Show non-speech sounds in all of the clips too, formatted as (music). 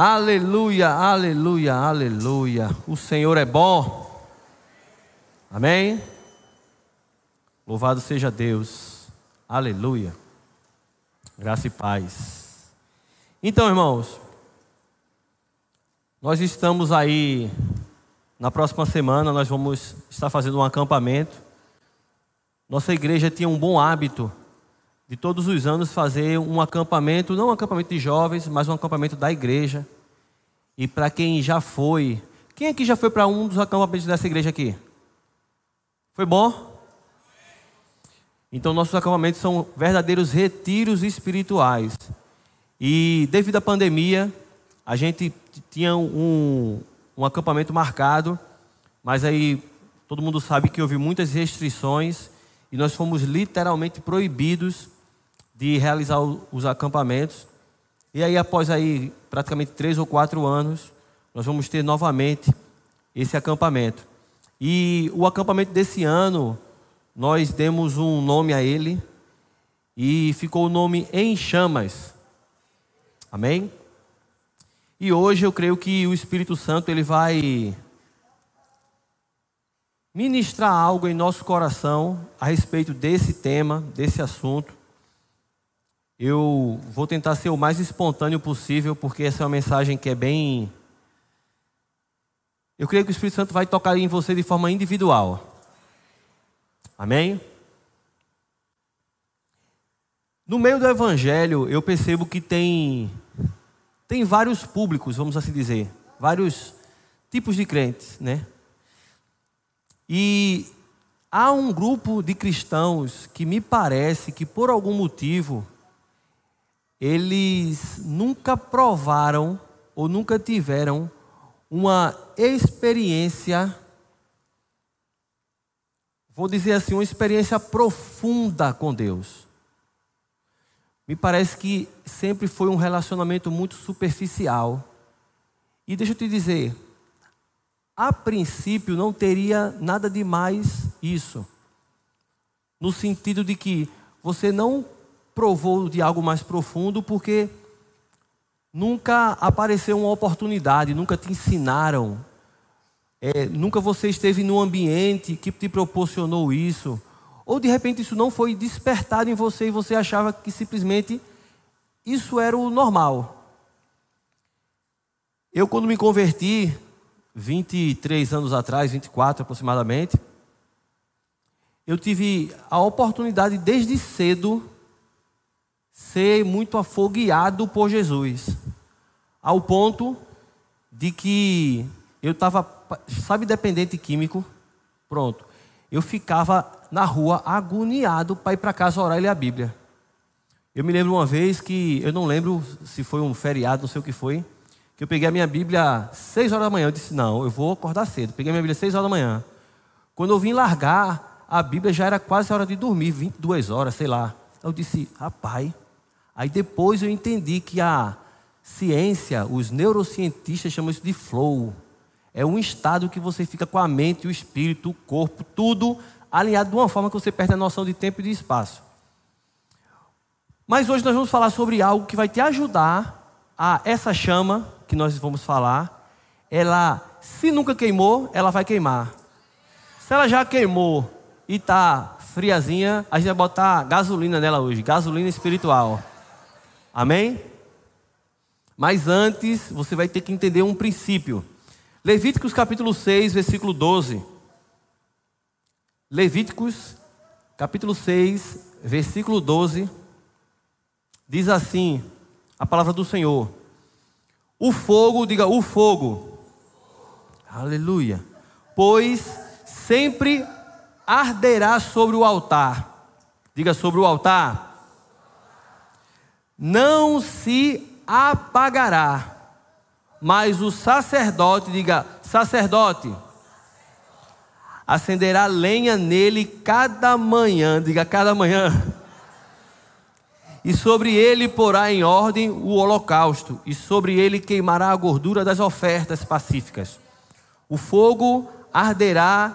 Aleluia, aleluia, aleluia. O Senhor é bom. Amém? Louvado seja Deus. Aleluia. Graça e paz. Então, irmãos, nós estamos aí na próxima semana, nós vamos estar fazendo um acampamento. Nossa igreja tinha um bom hábito de todos os anos fazer um acampamento, não um acampamento de jovens, mas um acampamento da igreja. E para quem já foi, quem aqui já foi para um dos acampamentos dessa igreja aqui? Foi bom? Então nossos acampamentos são verdadeiros retiros espirituais. E devido à pandemia, a gente tinha um, um acampamento marcado, mas aí todo mundo sabe que houve muitas restrições e nós fomos literalmente proibidos de realizar os acampamentos. E aí, após aí praticamente três ou quatro anos, nós vamos ter novamente esse acampamento. E o acampamento desse ano, nós demos um nome a ele e ficou o nome Em Chamas. Amém? E hoje eu creio que o Espírito Santo ele vai ministrar algo em nosso coração a respeito desse tema, desse assunto. Eu vou tentar ser o mais espontâneo possível, porque essa é uma mensagem que é bem. Eu creio que o Espírito Santo vai tocar em você de forma individual. Amém? No meio do Evangelho, eu percebo que tem, tem vários públicos, vamos assim dizer, vários tipos de crentes, né? E há um grupo de cristãos que me parece que por algum motivo eles nunca provaram ou nunca tiveram uma experiência, vou dizer assim, uma experiência profunda com Deus. Me parece que sempre foi um relacionamento muito superficial. E deixa eu te dizer, a princípio não teria nada de mais isso. No sentido de que você não provou de algo mais profundo porque nunca apareceu uma oportunidade, nunca te ensinaram, é, nunca você esteve num ambiente que te proporcionou isso, ou de repente isso não foi despertado em você e você achava que simplesmente isso era o normal. Eu, quando me converti, 23 anos atrás, 24 aproximadamente, eu tive a oportunidade desde cedo ser muito afogueado por Jesus, ao ponto de que eu estava, sabe, dependente químico? Pronto. Eu ficava na rua agoniado para ir para casa orar e ler a Bíblia. Eu me lembro uma vez que, eu não lembro se foi um feriado, não sei o que foi, que eu peguei a minha Bíblia seis horas da manhã. Eu disse, não, eu vou acordar cedo. Peguei a minha Bíblia seis horas da manhã. Quando eu vim largar, a Bíblia já era quase a hora de dormir, 22 horas, sei lá. Eu disse, rapaz, Aí depois eu entendi que a ciência, os neurocientistas chamam isso de flow. É um estado que você fica com a mente, o espírito, o corpo, tudo alinhado de uma forma que você perde a noção de tempo e de espaço. Mas hoje nós vamos falar sobre algo que vai te ajudar a essa chama que nós vamos falar, ela, se nunca queimou, ela vai queimar. Se ela já queimou e está friazinha, a gente vai botar gasolina nela hoje, gasolina espiritual. Amém? Mas antes, você vai ter que entender um princípio. Levíticos capítulo 6, versículo 12. Levíticos capítulo 6, versículo 12. Diz assim: a palavra do Senhor. O fogo, diga o fogo. Aleluia. Pois sempre arderá sobre o altar. Diga sobre o altar não se apagará, mas o sacerdote, diga, sacerdote, acenderá lenha nele cada manhã, diga, cada manhã. E sobre ele porá em ordem o holocausto, e sobre ele queimará a gordura das ofertas pacíficas. O fogo arderá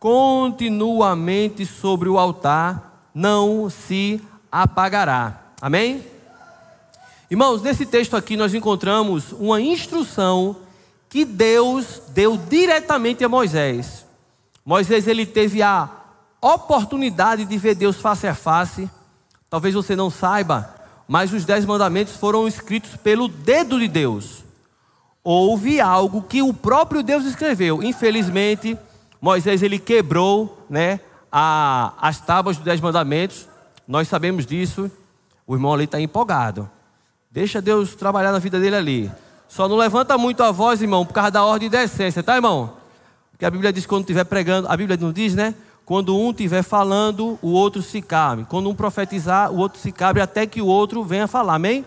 continuamente sobre o altar, não se apagará. Amém? Irmãos, nesse texto aqui nós encontramos uma instrução que Deus deu diretamente a Moisés. Moisés ele teve a oportunidade de ver Deus face a face. Talvez você não saiba, mas os dez mandamentos foram escritos pelo dedo de Deus. Houve algo que o próprio Deus escreveu. Infelizmente, Moisés ele quebrou, né, a, as tábuas dos dez mandamentos. Nós sabemos disso. O irmão ali está empolgado. Deixa Deus trabalhar na vida dele ali. Só não levanta muito a voz, irmão, por causa da ordem de decência, tá, irmão? Porque a Bíblia diz que quando estiver pregando, a Bíblia não diz, né? Quando um estiver falando, o outro se cabe. Quando um profetizar, o outro se cabe até que o outro venha falar, amém?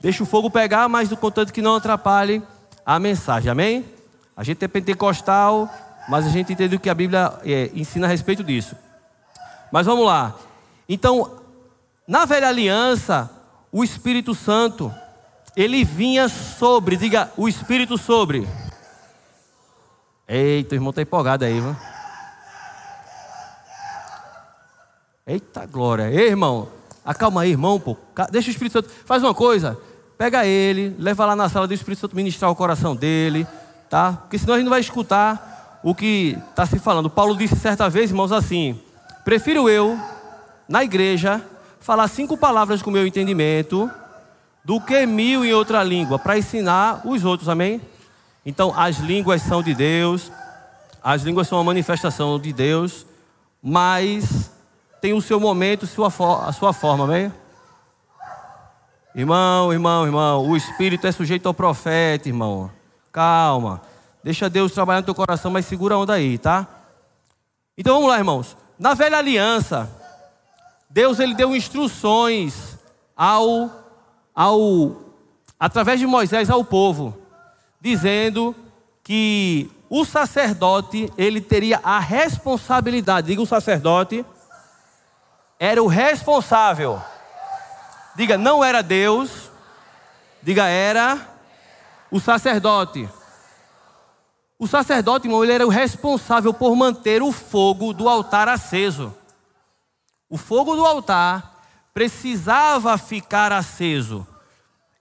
Deixa o fogo pegar, mas do contanto que não atrapalhe a mensagem, amém? A gente é pentecostal, mas a gente entende o que a Bíblia é, ensina a respeito disso. Mas vamos lá. Então, na velha aliança, o Espírito Santo, ele vinha sobre, diga, o Espírito sobre. Eita, o irmão está empolgado aí, viu? Eita glória. Ei, irmão, acalma aí, irmão, pô. Deixa o Espírito Santo. Faz uma coisa. Pega ele, leva lá na sala do Espírito Santo ministrar o coração dele, tá? Porque senão a gente não vai escutar o que está se falando. Paulo disse certa vez, irmãos, assim: Prefiro eu, na igreja, falar cinco palavras com o meu entendimento do que mil em outra língua, para ensinar os outros, amém? Então, as línguas são de Deus, as línguas são uma manifestação de Deus, mas tem o seu momento, sua, a sua forma, amém? Irmão, irmão, irmão, o Espírito é sujeito ao profeta, irmão. Calma. Deixa Deus trabalhar no teu coração, mas segura a onda aí, tá? Então vamos lá, irmãos. Na velha aliança, Deus ele deu instruções ao, ao através de Moisés ao povo, dizendo que o sacerdote ele teria a responsabilidade. Diga o sacerdote era o responsável. Diga, não era Deus. Diga, era o sacerdote. O sacerdote, irmão, ele era o responsável por manter o fogo do altar aceso. O fogo do altar precisava ficar aceso.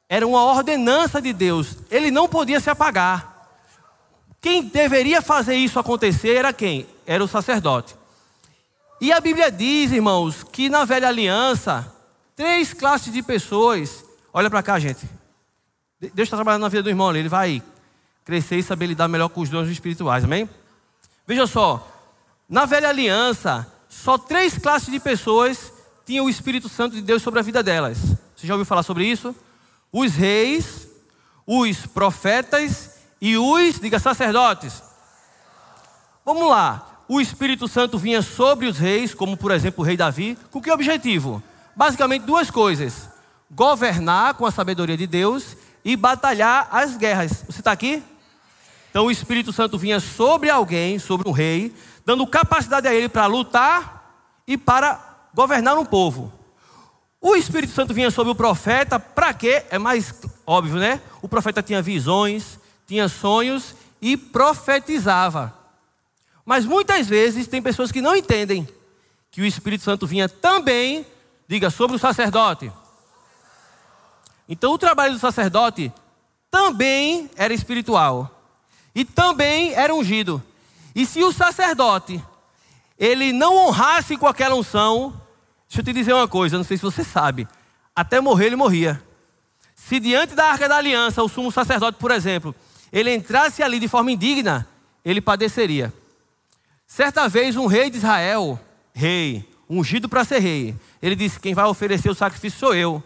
Era uma ordenança de Deus. Ele não podia se apagar. Quem deveria fazer isso acontecer era quem? Era o sacerdote. E a Bíblia diz, irmãos, que na velha aliança, três classes de pessoas. Olha para cá, gente. Deus está trabalhando na vida do irmão, ele vai crescer e saber lidar melhor com os dons espirituais, amém? Veja só, na velha aliança, só três classes de pessoas tinham o Espírito Santo de Deus sobre a vida delas. Você já ouviu falar sobre isso? Os reis, os profetas e os, diga, sacerdotes. Vamos lá. O Espírito Santo vinha sobre os reis, como por exemplo o rei Davi, com que objetivo? Basicamente duas coisas: governar com a sabedoria de Deus e batalhar as guerras. Você está aqui? Então o Espírito Santo vinha sobre alguém, sobre um rei, dando capacidade a ele para lutar e para governar um povo. O Espírito Santo vinha sobre o profeta, para quê? É mais óbvio, né? O profeta tinha visões, tinha sonhos e profetizava. Mas muitas vezes tem pessoas que não entendem que o Espírito Santo vinha também, diga, sobre o sacerdote. Então o trabalho do sacerdote também era espiritual e também era ungido. E se o sacerdote ele não honrasse com aquela unção, deixa eu te dizer uma coisa, não sei se você sabe, até morrer ele morria. Se diante da arca da aliança, o sumo sacerdote, por exemplo, ele entrasse ali de forma indigna, ele padeceria. Certa vez, um rei de Israel, rei, ungido para ser rei, ele disse: Quem vai oferecer o sacrifício sou eu.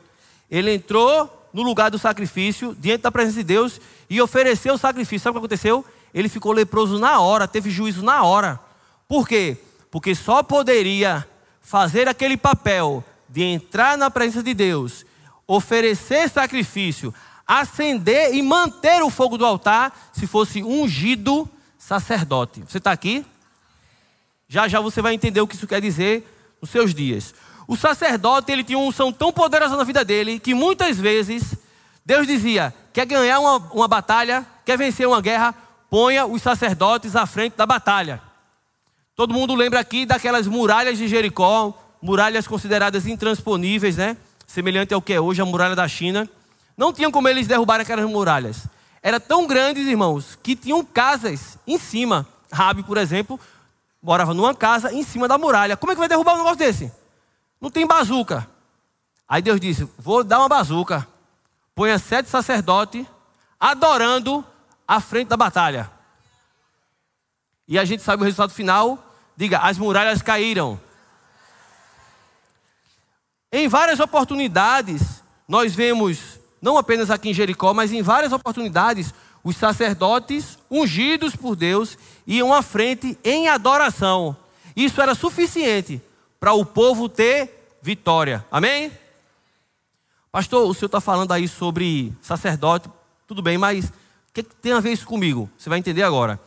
Ele entrou no lugar do sacrifício, diante da presença de Deus, e ofereceu o sacrifício. Sabe o que aconteceu? Ele ficou leproso na hora, teve juízo na hora. Por quê? Porque só poderia fazer aquele papel de entrar na presença de Deus, oferecer sacrifício, acender e manter o fogo do altar se fosse ungido sacerdote. Você está aqui? Já já você vai entender o que isso quer dizer nos seus dias. O sacerdote ele tinha uma unção tão poderosa na vida dele que muitas vezes Deus dizia: quer ganhar uma, uma batalha, quer vencer uma guerra, ponha os sacerdotes à frente da batalha. Todo mundo lembra aqui daquelas muralhas de Jericó, muralhas consideradas intransponíveis, né? Semelhante ao que é hoje a muralha da China. não tinham como eles derrubarem aquelas muralhas. Era tão grandes, irmãos, que tinham casas em cima. Rabi, por exemplo, morava numa casa em cima da muralha. Como é que vai derrubar um negócio desse? Não tem bazuca. Aí Deus disse: Vou dar uma bazuca. Ponha sete sacerdotes adorando à frente da batalha. E a gente sabe o resultado final. Diga: as muralhas caíram. Em várias oportunidades, nós vemos, não apenas aqui em Jericó, mas em várias oportunidades, os sacerdotes ungidos por Deus iam à frente em adoração. Isso era suficiente para o povo ter vitória. Amém? Pastor, o senhor está falando aí sobre sacerdote, tudo bem, mas o que, que tem a ver isso comigo? Você vai entender agora.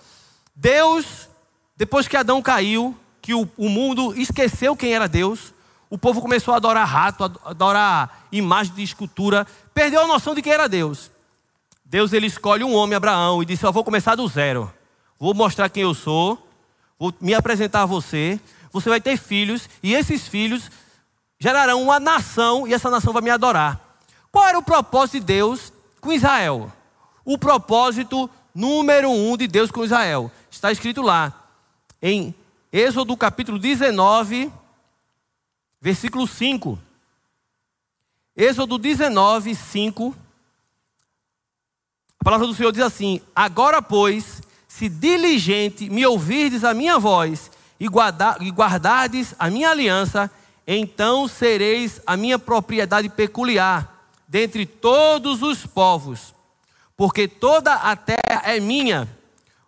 Deus, depois que Adão caiu, que o, o mundo esqueceu quem era Deus, o povo começou a adorar rato, a adorar imagem de escultura, perdeu a noção de quem era Deus. Deus ele escolhe um homem, Abraão, e disse: Eu vou começar do zero. Vou mostrar quem eu sou, vou me apresentar a você. Você vai ter filhos, e esses filhos gerarão uma nação, e essa nação vai me adorar. Qual era o propósito de Deus com Israel? O propósito número um de Deus com Israel. Está escrito lá, em Êxodo capítulo 19, versículo 5. Êxodo 19, 5. A palavra do Senhor diz assim: Agora, pois, se diligente me ouvirdes a minha voz e, guarda, e guardardes a minha aliança, então sereis a minha propriedade peculiar dentre todos os povos, porque toda a terra é minha.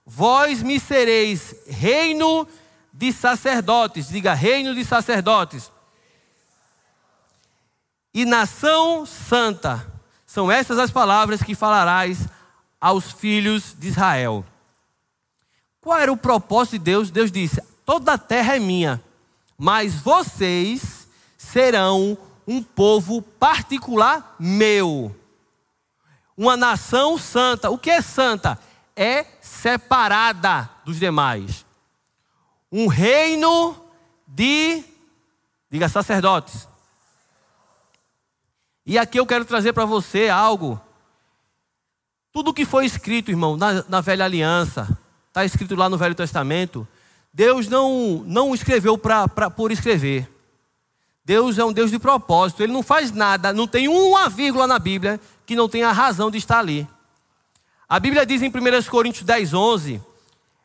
Vós me sereis reino de sacerdotes, diga reino de sacerdotes e nação santa. São essas as palavras que falarás aos filhos de Israel. Qual era o propósito de Deus? Deus disse: toda a terra é minha, mas vocês serão um povo particular meu. Uma nação santa. O que é santa? É separada dos demais. Um reino de, diga sacerdotes. E aqui eu quero trazer para você algo. Tudo que foi escrito, irmão, na, na velha aliança, está escrito lá no Velho Testamento. Deus não, não escreveu pra, pra, por escrever. Deus é um Deus de propósito. Ele não faz nada, não tem uma vírgula na Bíblia que não tenha razão de estar ali. A Bíblia diz em 1 Coríntios 10, 11: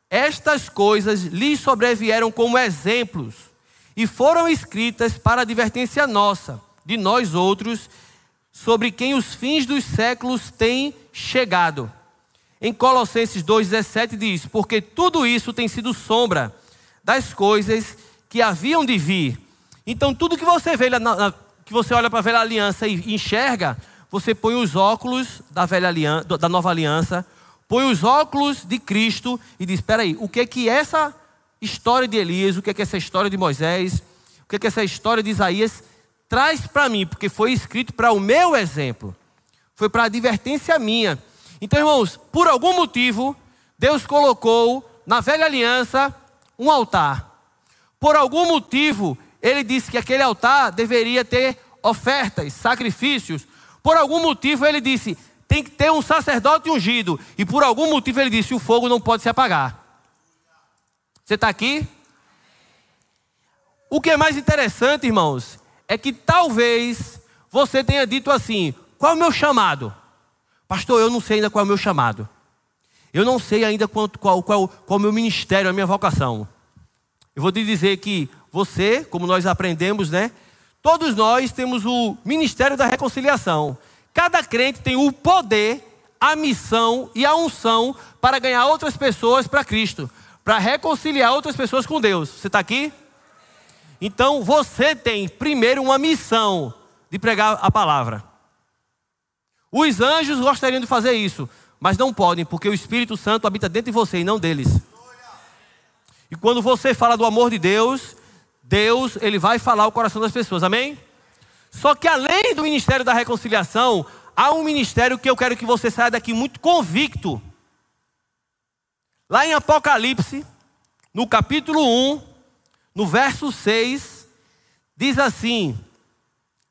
Estas coisas lhe sobrevieram como exemplos e foram escritas para advertência nossa, de nós outros, sobre quem os fins dos séculos têm chegado. Em Colossenses 2,17 diz: Porque tudo isso tem sido sombra das coisas que haviam de vir. Então, tudo que você vê, na, que você olha para a velha aliança e enxerga, você põe os óculos da, velha aliança, da nova aliança, põe os óculos de Cristo e diz: espera aí, o que é que essa história de Elias, o que é que essa história de Moisés, o que é que essa história de Isaías traz para mim, porque foi escrito para o meu exemplo, foi para advertência minha. Então, irmãos, por algum motivo, Deus colocou na velha aliança um altar. Por algum motivo, ele disse que aquele altar deveria ter ofertas, sacrifícios. Por algum motivo, ele disse: tem que ter um sacerdote ungido. E por algum motivo, ele disse: o fogo não pode se apagar. Você está aqui? O que é mais interessante, irmãos, é que talvez você tenha dito assim: qual é o meu chamado? Pastor, eu não sei ainda qual é o meu chamado. Eu não sei ainda qual, qual, qual, qual é o meu ministério, a minha vocação. Eu vou te dizer que você, como nós aprendemos, né? Todos nós temos o ministério da reconciliação. Cada crente tem o poder, a missão e a unção para ganhar outras pessoas para Cristo, para reconciliar outras pessoas com Deus. Você está aqui? Então você tem primeiro uma missão de pregar a palavra. Os anjos gostariam de fazer isso, mas não podem, porque o Espírito Santo habita dentro de você e não deles. E quando você fala do amor de Deus, Deus, ele vai falar o coração das pessoas. Amém? Só que além do ministério da reconciliação, há um ministério que eu quero que você saia daqui muito convicto. Lá em Apocalipse, no capítulo 1, no verso 6, diz assim,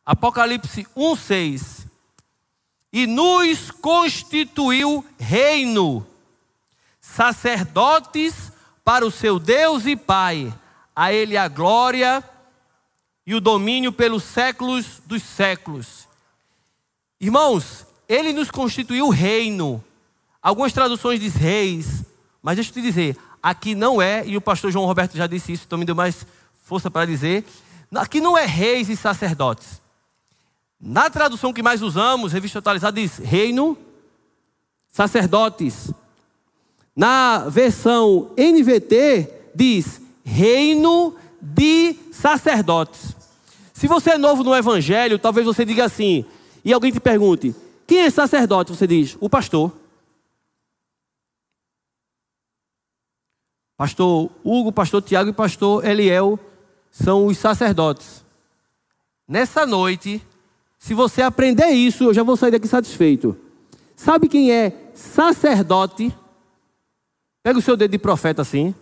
Apocalipse 1, 6: e nos constituiu reino, sacerdotes para o seu Deus e Pai. A Ele a glória e o domínio pelos séculos dos séculos. Irmãos, Ele nos constituiu reino. Algumas traduções diz reis, mas deixa eu te dizer, aqui não é, e o pastor João Roberto já disse isso, então me deu mais força para dizer, aqui não é reis e sacerdotes. Na tradução que mais usamos, revista atualizada diz reino, sacerdotes. Na versão NVT diz reino de sacerdotes. Se você é novo no evangelho, talvez você diga assim, e alguém te pergunte: "Quem é sacerdote?" Você diz: "O pastor". Pastor Hugo, pastor Tiago e pastor Eliel são os sacerdotes. Nessa noite, se você aprender isso, eu já vou sair daqui satisfeito. Sabe quem é sacerdote? Pega o seu dedo de profeta assim.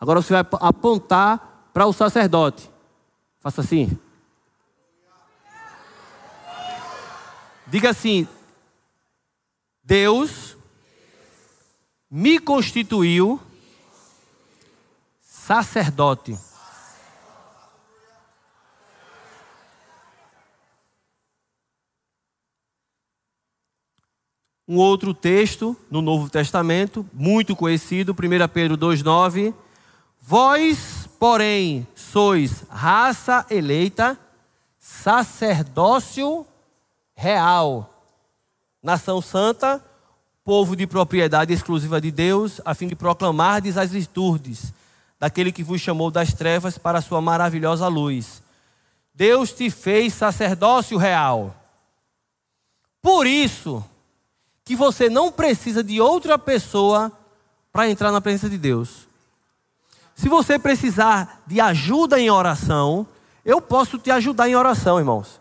Agora você vai apontar para o sacerdote. Faça assim. Diga assim: Deus me constituiu sacerdote. Um outro texto no Novo Testamento, muito conhecido, 1 Pedro 2,9. Vós, porém, sois raça eleita, sacerdócio real, nação santa, povo de propriedade exclusiva de Deus, a fim de proclamardes as virtudes daquele que vos chamou das trevas para a sua maravilhosa luz. Deus te fez sacerdócio real. Por isso, que você não precisa de outra pessoa para entrar na presença de Deus. Se você precisar de ajuda em oração, eu posso te ajudar em oração, irmãos.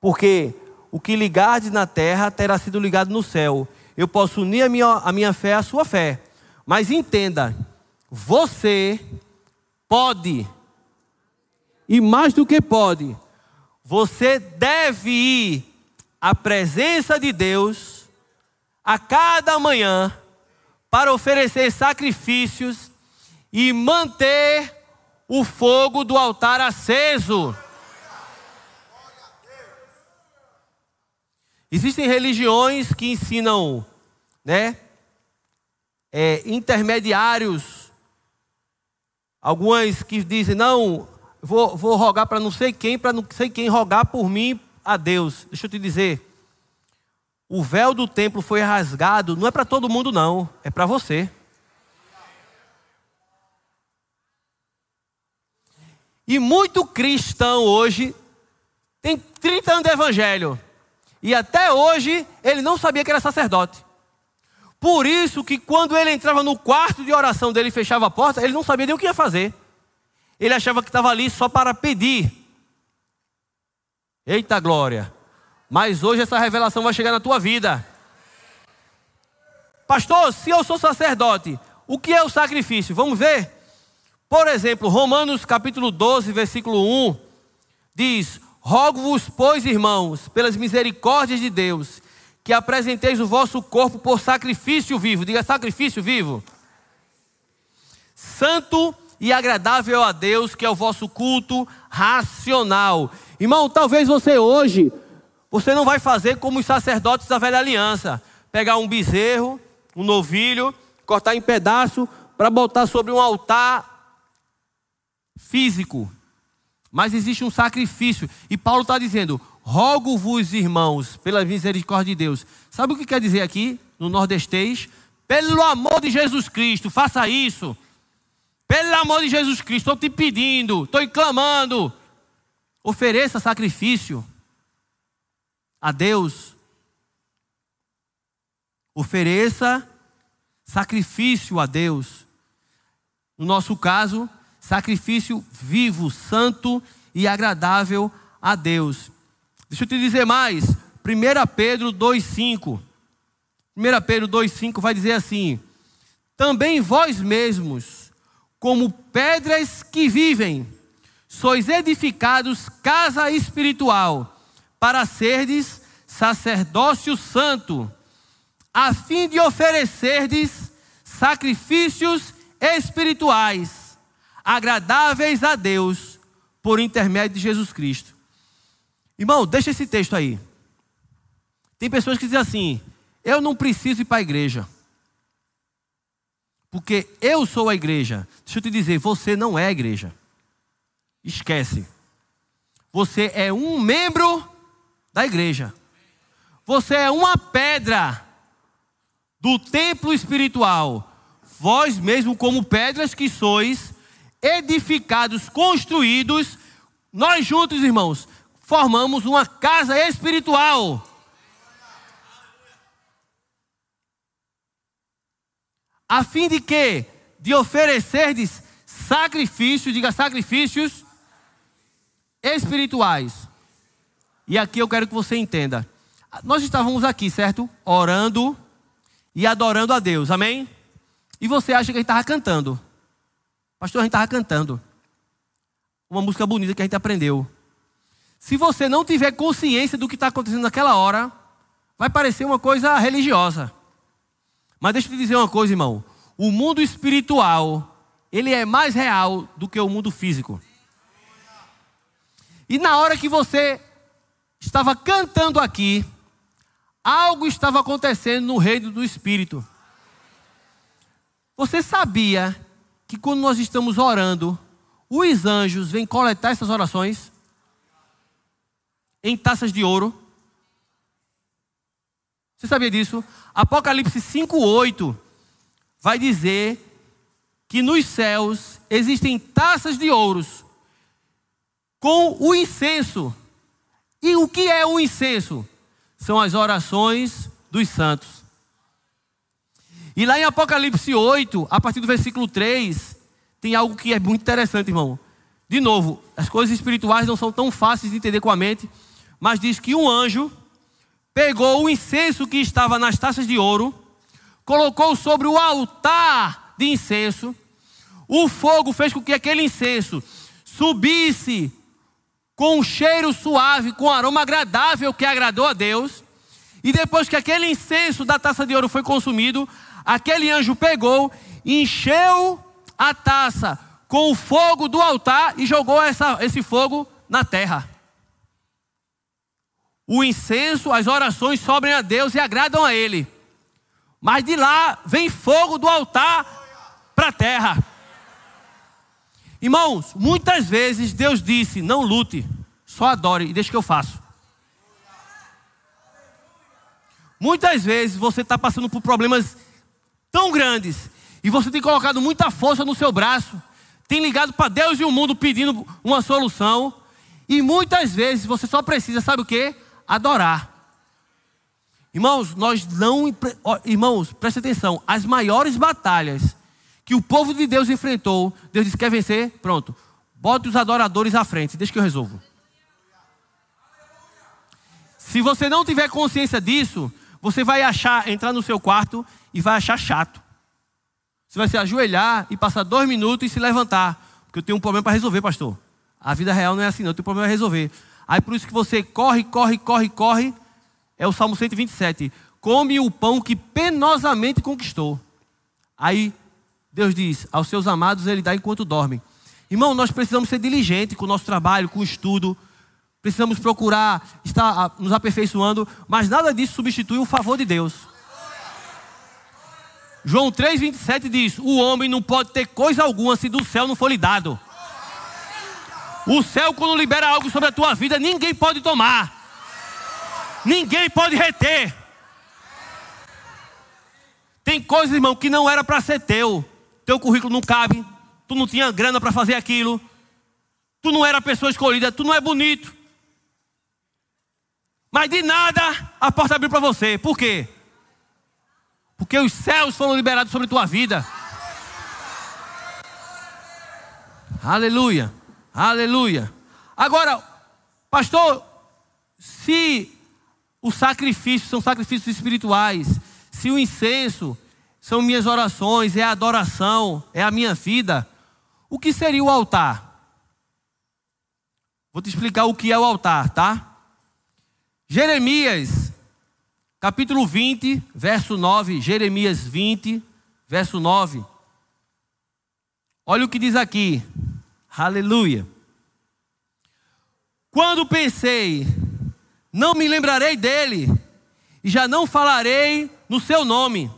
Porque o que ligardes na terra terá sido ligado no céu. Eu posso unir a minha, a minha fé à sua fé. Mas entenda, você pode, e mais do que pode, você deve ir à presença de Deus a cada manhã para oferecer sacrifícios e manter o fogo do altar aceso. Existem religiões que ensinam, né, é, intermediários. Algumas que dizem, não, vou, vou rogar para não sei quem, para não sei quem rogar por mim a Deus. Deixa eu te dizer, o véu do templo foi rasgado, não é para todo mundo, não, é para você. E muito cristão hoje tem 30 anos de evangelho. E até hoje ele não sabia que era sacerdote. Por isso que quando ele entrava no quarto de oração dele e fechava a porta, ele não sabia nem o que ia fazer. Ele achava que estava ali só para pedir. Eita glória! Mas hoje essa revelação vai chegar na tua vida. Pastor, se eu sou sacerdote, o que é o sacrifício? Vamos ver. Por exemplo, Romanos capítulo 12, versículo 1 diz: Rogo-vos, pois, irmãos, pelas misericórdias de Deus, que apresenteis o vosso corpo por sacrifício vivo. Diga sacrifício vivo. Santo e agradável a Deus, que é o vosso culto racional. Irmão, talvez você hoje você não vai fazer como os sacerdotes da velha aliança: pegar um bezerro, um novilho, cortar em pedaço para botar sobre um altar físico. Mas existe um sacrifício. E Paulo está dizendo: rogo-vos, irmãos, pela misericórdia de Deus. Sabe o que quer dizer aqui, no nordestês? Pelo amor de Jesus Cristo, faça isso. Pelo amor de Jesus Cristo, estou te pedindo, estou clamando. Ofereça sacrifício a Deus, ofereça sacrifício a Deus. No nosso caso, sacrifício vivo, santo e agradável a Deus. Deixa eu te dizer mais. 1 Pedro 2,5. 1 Pedro 2,5 vai dizer assim: Também vós mesmos, como pedras que vivem, sois edificados casa espiritual para serdes sacerdócio santo, a fim de oferecerdes sacrifícios espirituais, agradáveis a Deus, por intermédio de Jesus Cristo. Irmão, deixa esse texto aí. Tem pessoas que dizem assim: eu não preciso ir para a igreja. Porque eu sou a igreja. Deixa eu te dizer, você não é a igreja. Esquece. Você é um membro da igreja. Você é uma pedra do templo espiritual. Vós mesmo, como pedras que sois, edificados, construídos, nós juntos, irmãos, formamos uma casa espiritual. A fim de que? De oferecerdes sacrifícios, diga sacrifícios espirituais. E aqui eu quero que você entenda. Nós estávamos aqui, certo? Orando e adorando a Deus, amém? E você acha que a gente estava cantando. Pastor, a gente estava cantando. Uma música bonita que a gente aprendeu. Se você não tiver consciência do que está acontecendo naquela hora, vai parecer uma coisa religiosa. Mas deixa eu te dizer uma coisa, irmão. O mundo espiritual, ele é mais real do que o mundo físico. E na hora que você estava cantando aqui, algo estava acontecendo no reino do espírito. Você sabia que quando nós estamos orando, os anjos vêm coletar essas orações em taças de ouro? Você sabia disso? Apocalipse 5:8 vai dizer que nos céus existem taças de ouros com o incenso. E o que é o incenso? São as orações dos santos. E lá em Apocalipse 8, a partir do versículo 3, tem algo que é muito interessante, irmão. De novo, as coisas espirituais não são tão fáceis de entender com a mente, mas diz que um anjo pegou o incenso que estava nas taças de ouro, colocou sobre o altar de incenso, o fogo fez com que aquele incenso subisse com um cheiro suave, com um aroma agradável que agradou a Deus. E depois que aquele incenso da taça de ouro foi consumido, aquele anjo pegou, encheu a taça com o fogo do altar e jogou essa, esse fogo na terra. O incenso, as orações sobem a Deus e agradam a Ele. Mas de lá vem fogo do altar para a terra. Irmãos, muitas vezes Deus disse: não lute, só adore e deixe que eu faço. Muitas vezes você está passando por problemas tão grandes e você tem colocado muita força no seu braço, tem ligado para Deus e o mundo pedindo uma solução, e muitas vezes você só precisa, sabe o que? Adorar. Irmãos, nós não. Irmãos, preste atenção. As maiores batalhas que o povo de Deus enfrentou, Deus disse: quer vencer? Pronto. Bote os adoradores à frente, deixa que eu resolvo. Se você não tiver consciência disso, você vai achar, entrar no seu quarto e vai achar chato. Você vai se ajoelhar e passar dois minutos e se levantar. Porque eu tenho um problema para resolver, pastor. A vida real não é assim, não. Eu tenho um problema para resolver. Aí por isso que você corre, corre, corre, corre. É o Salmo 127. Come o pão que penosamente conquistou. Aí Deus diz: aos seus amados ele dá enquanto dormem. Irmão, nós precisamos ser diligentes com o nosso trabalho, com o estudo. Precisamos procurar estar nos aperfeiçoando, mas nada disso substitui o favor de Deus. João 3,27 diz: O homem não pode ter coisa alguma se do céu não for lhe dado. O céu, quando libera algo sobre a tua vida, ninguém pode tomar, ninguém pode reter. Tem coisas, irmão, que não era para ser teu. Teu currículo não cabe, tu não tinha grana para fazer aquilo, tu não era a pessoa escolhida, tu não é bonito. Mas de nada a porta abriu para você. Por quê? Porque os céus foram liberados sobre tua vida. Aleluia. Aleluia. Agora, pastor, se os sacrifícios são sacrifícios espirituais, se o incenso são minhas orações, é a adoração, é a minha vida, o que seria o altar? Vou te explicar o que é o altar, tá? Jeremias, capítulo 20, verso 9, Jeremias 20, verso 9. Olha o que diz aqui. Aleluia. Quando pensei, não me lembrarei dele, e já não falarei no seu nome.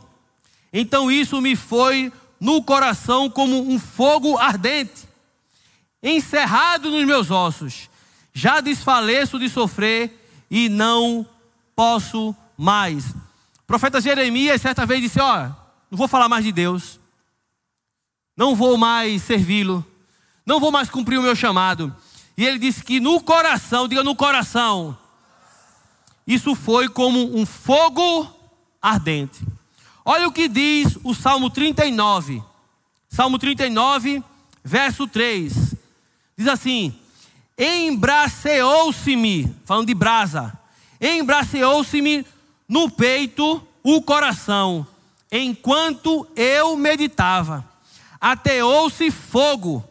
Então isso me foi no coração como um fogo ardente, encerrado nos meus ossos. Já desfaleço de sofrer e não posso mais. O profeta Jeremias certa vez disse: Ó, não vou falar mais de Deus, não vou mais servi-lo, não vou mais cumprir o meu chamado. E ele disse que no coração, diga no coração, isso foi como um fogo ardente. Olha o que diz o Salmo 39. Salmo 39, verso 3. Diz assim: Embraceou-se-me, falando de brasa, embraceou-se-me no peito o coração, enquanto eu meditava. Ateou-se fogo.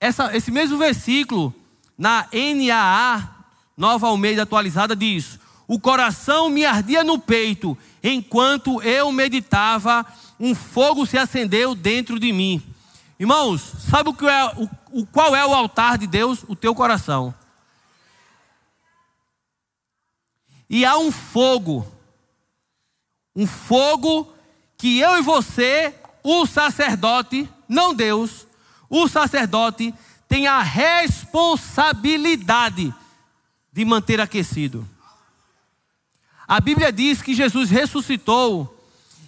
Essa, esse mesmo versículo, na NAA, Nova Almeida atualizada, diz: O coração me ardia no peito enquanto eu meditava, um fogo se acendeu dentro de mim. Irmãos, sabe o, que é, o, o qual é o altar de Deus? O teu coração. E há um fogo, um fogo que eu e você, o sacerdote, não Deus, o sacerdote tem a responsabilidade de manter aquecido. A Bíblia diz que Jesus ressuscitou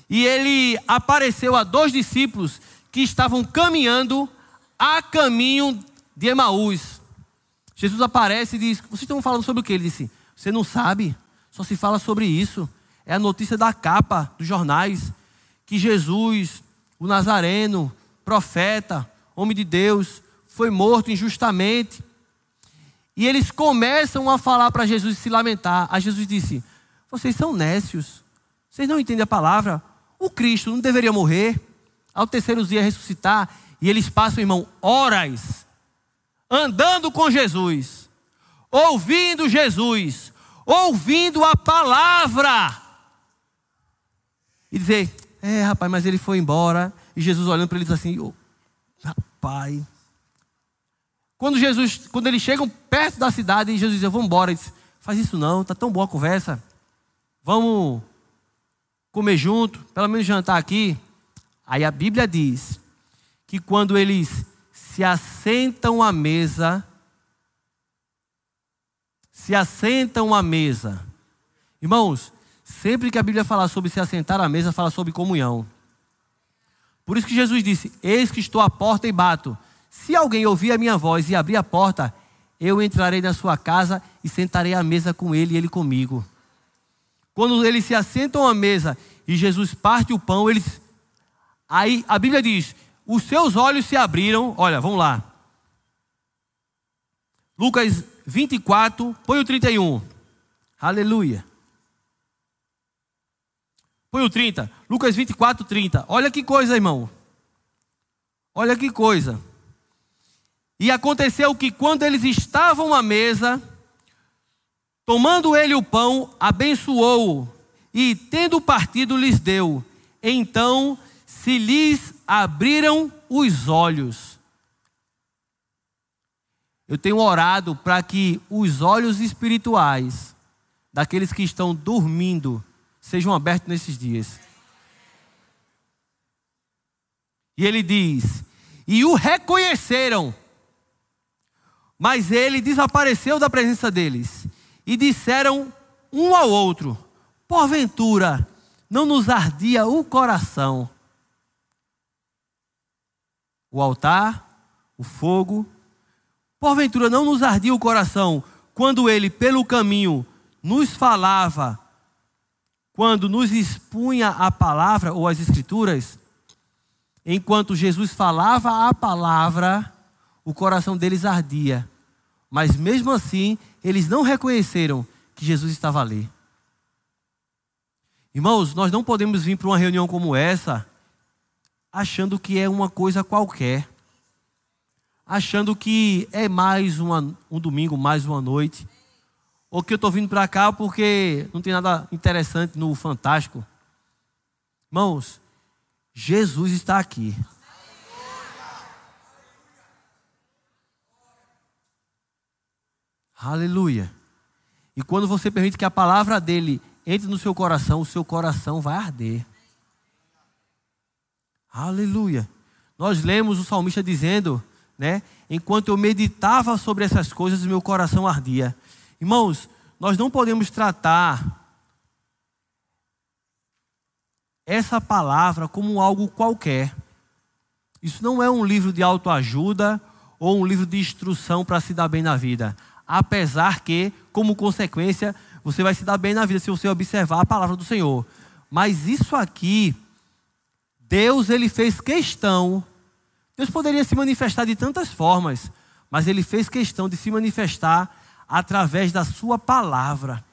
e ele apareceu a dois discípulos que estavam caminhando a caminho de Emaús. Jesus aparece e diz: Vocês estão falando sobre o que? Ele disse: Você não sabe, só se fala sobre isso. É a notícia da capa dos jornais que Jesus, o Nazareno, profeta, homem de Deus, foi morto injustamente. E eles começam a falar para Jesus se lamentar. A Jesus disse: vocês são nécios. Vocês não entendem a palavra. O Cristo não deveria morrer. Ao terceiro dia ressuscitar. E eles passam, irmão, horas andando com Jesus, ouvindo Jesus, ouvindo a palavra. E dizer: É, rapaz, mas ele foi embora. E Jesus olhando para eles assim: oh, Rapaz. Quando Jesus, quando eles chegam perto da cidade, Jesus diz: Vamos embora. Ele diz, Faz isso não, tá tão boa a conversa. Vamos comer junto, pelo menos jantar aqui. Aí a Bíblia diz que quando eles se assentam à mesa, se assentam à mesa. Irmãos, sempre que a Bíblia fala sobre se assentar à mesa, fala sobre comunhão. Por isso que Jesus disse: Eis que estou à porta e bato. Se alguém ouvir a minha voz e abrir a porta, eu entrarei na sua casa e sentarei à mesa com ele e ele comigo. Quando eles se assentam à mesa e Jesus parte o pão, eles. Aí a Bíblia diz: os seus olhos se abriram. Olha, vamos lá. Lucas 24, põe o 31. Aleluia. Põe o 30. Lucas 24, 30. Olha que coisa, irmão. Olha que coisa. E aconteceu que quando eles estavam à mesa, Tomando ele o pão, abençoou-o e, tendo partido, lhes deu. Então se lhes abriram os olhos. Eu tenho orado para que os olhos espirituais daqueles que estão dormindo sejam abertos nesses dias. E ele diz: E o reconheceram, mas ele desapareceu da presença deles e disseram um ao outro: Porventura, não nos ardia o coração. O altar, o fogo, porventura não nos ardia o coração quando ele, pelo caminho, nos falava, quando nos expunha a palavra ou as escrituras? Enquanto Jesus falava a palavra, o coração deles ardia. Mas mesmo assim, eles não reconheceram que Jesus estava ali. Irmãos, nós não podemos vir para uma reunião como essa achando que é uma coisa qualquer, achando que é mais uma, um domingo, mais uma noite, ou que eu estou vindo para cá porque não tem nada interessante no Fantástico. Irmãos, Jesus está aqui. Aleluia. E quando você permite que a palavra dele entre no seu coração, o seu coração vai arder. Aleluia. Nós lemos o salmista dizendo, né? Enquanto eu meditava sobre essas coisas, meu coração ardia. Irmãos, nós não podemos tratar essa palavra como algo qualquer. Isso não é um livro de autoajuda ou um livro de instrução para se dar bem na vida. Apesar que, como consequência, você vai se dar bem na vida se você observar a palavra do Senhor. Mas isso aqui, Deus ele fez questão. Deus poderia se manifestar de tantas formas, mas ele fez questão de se manifestar através da sua palavra.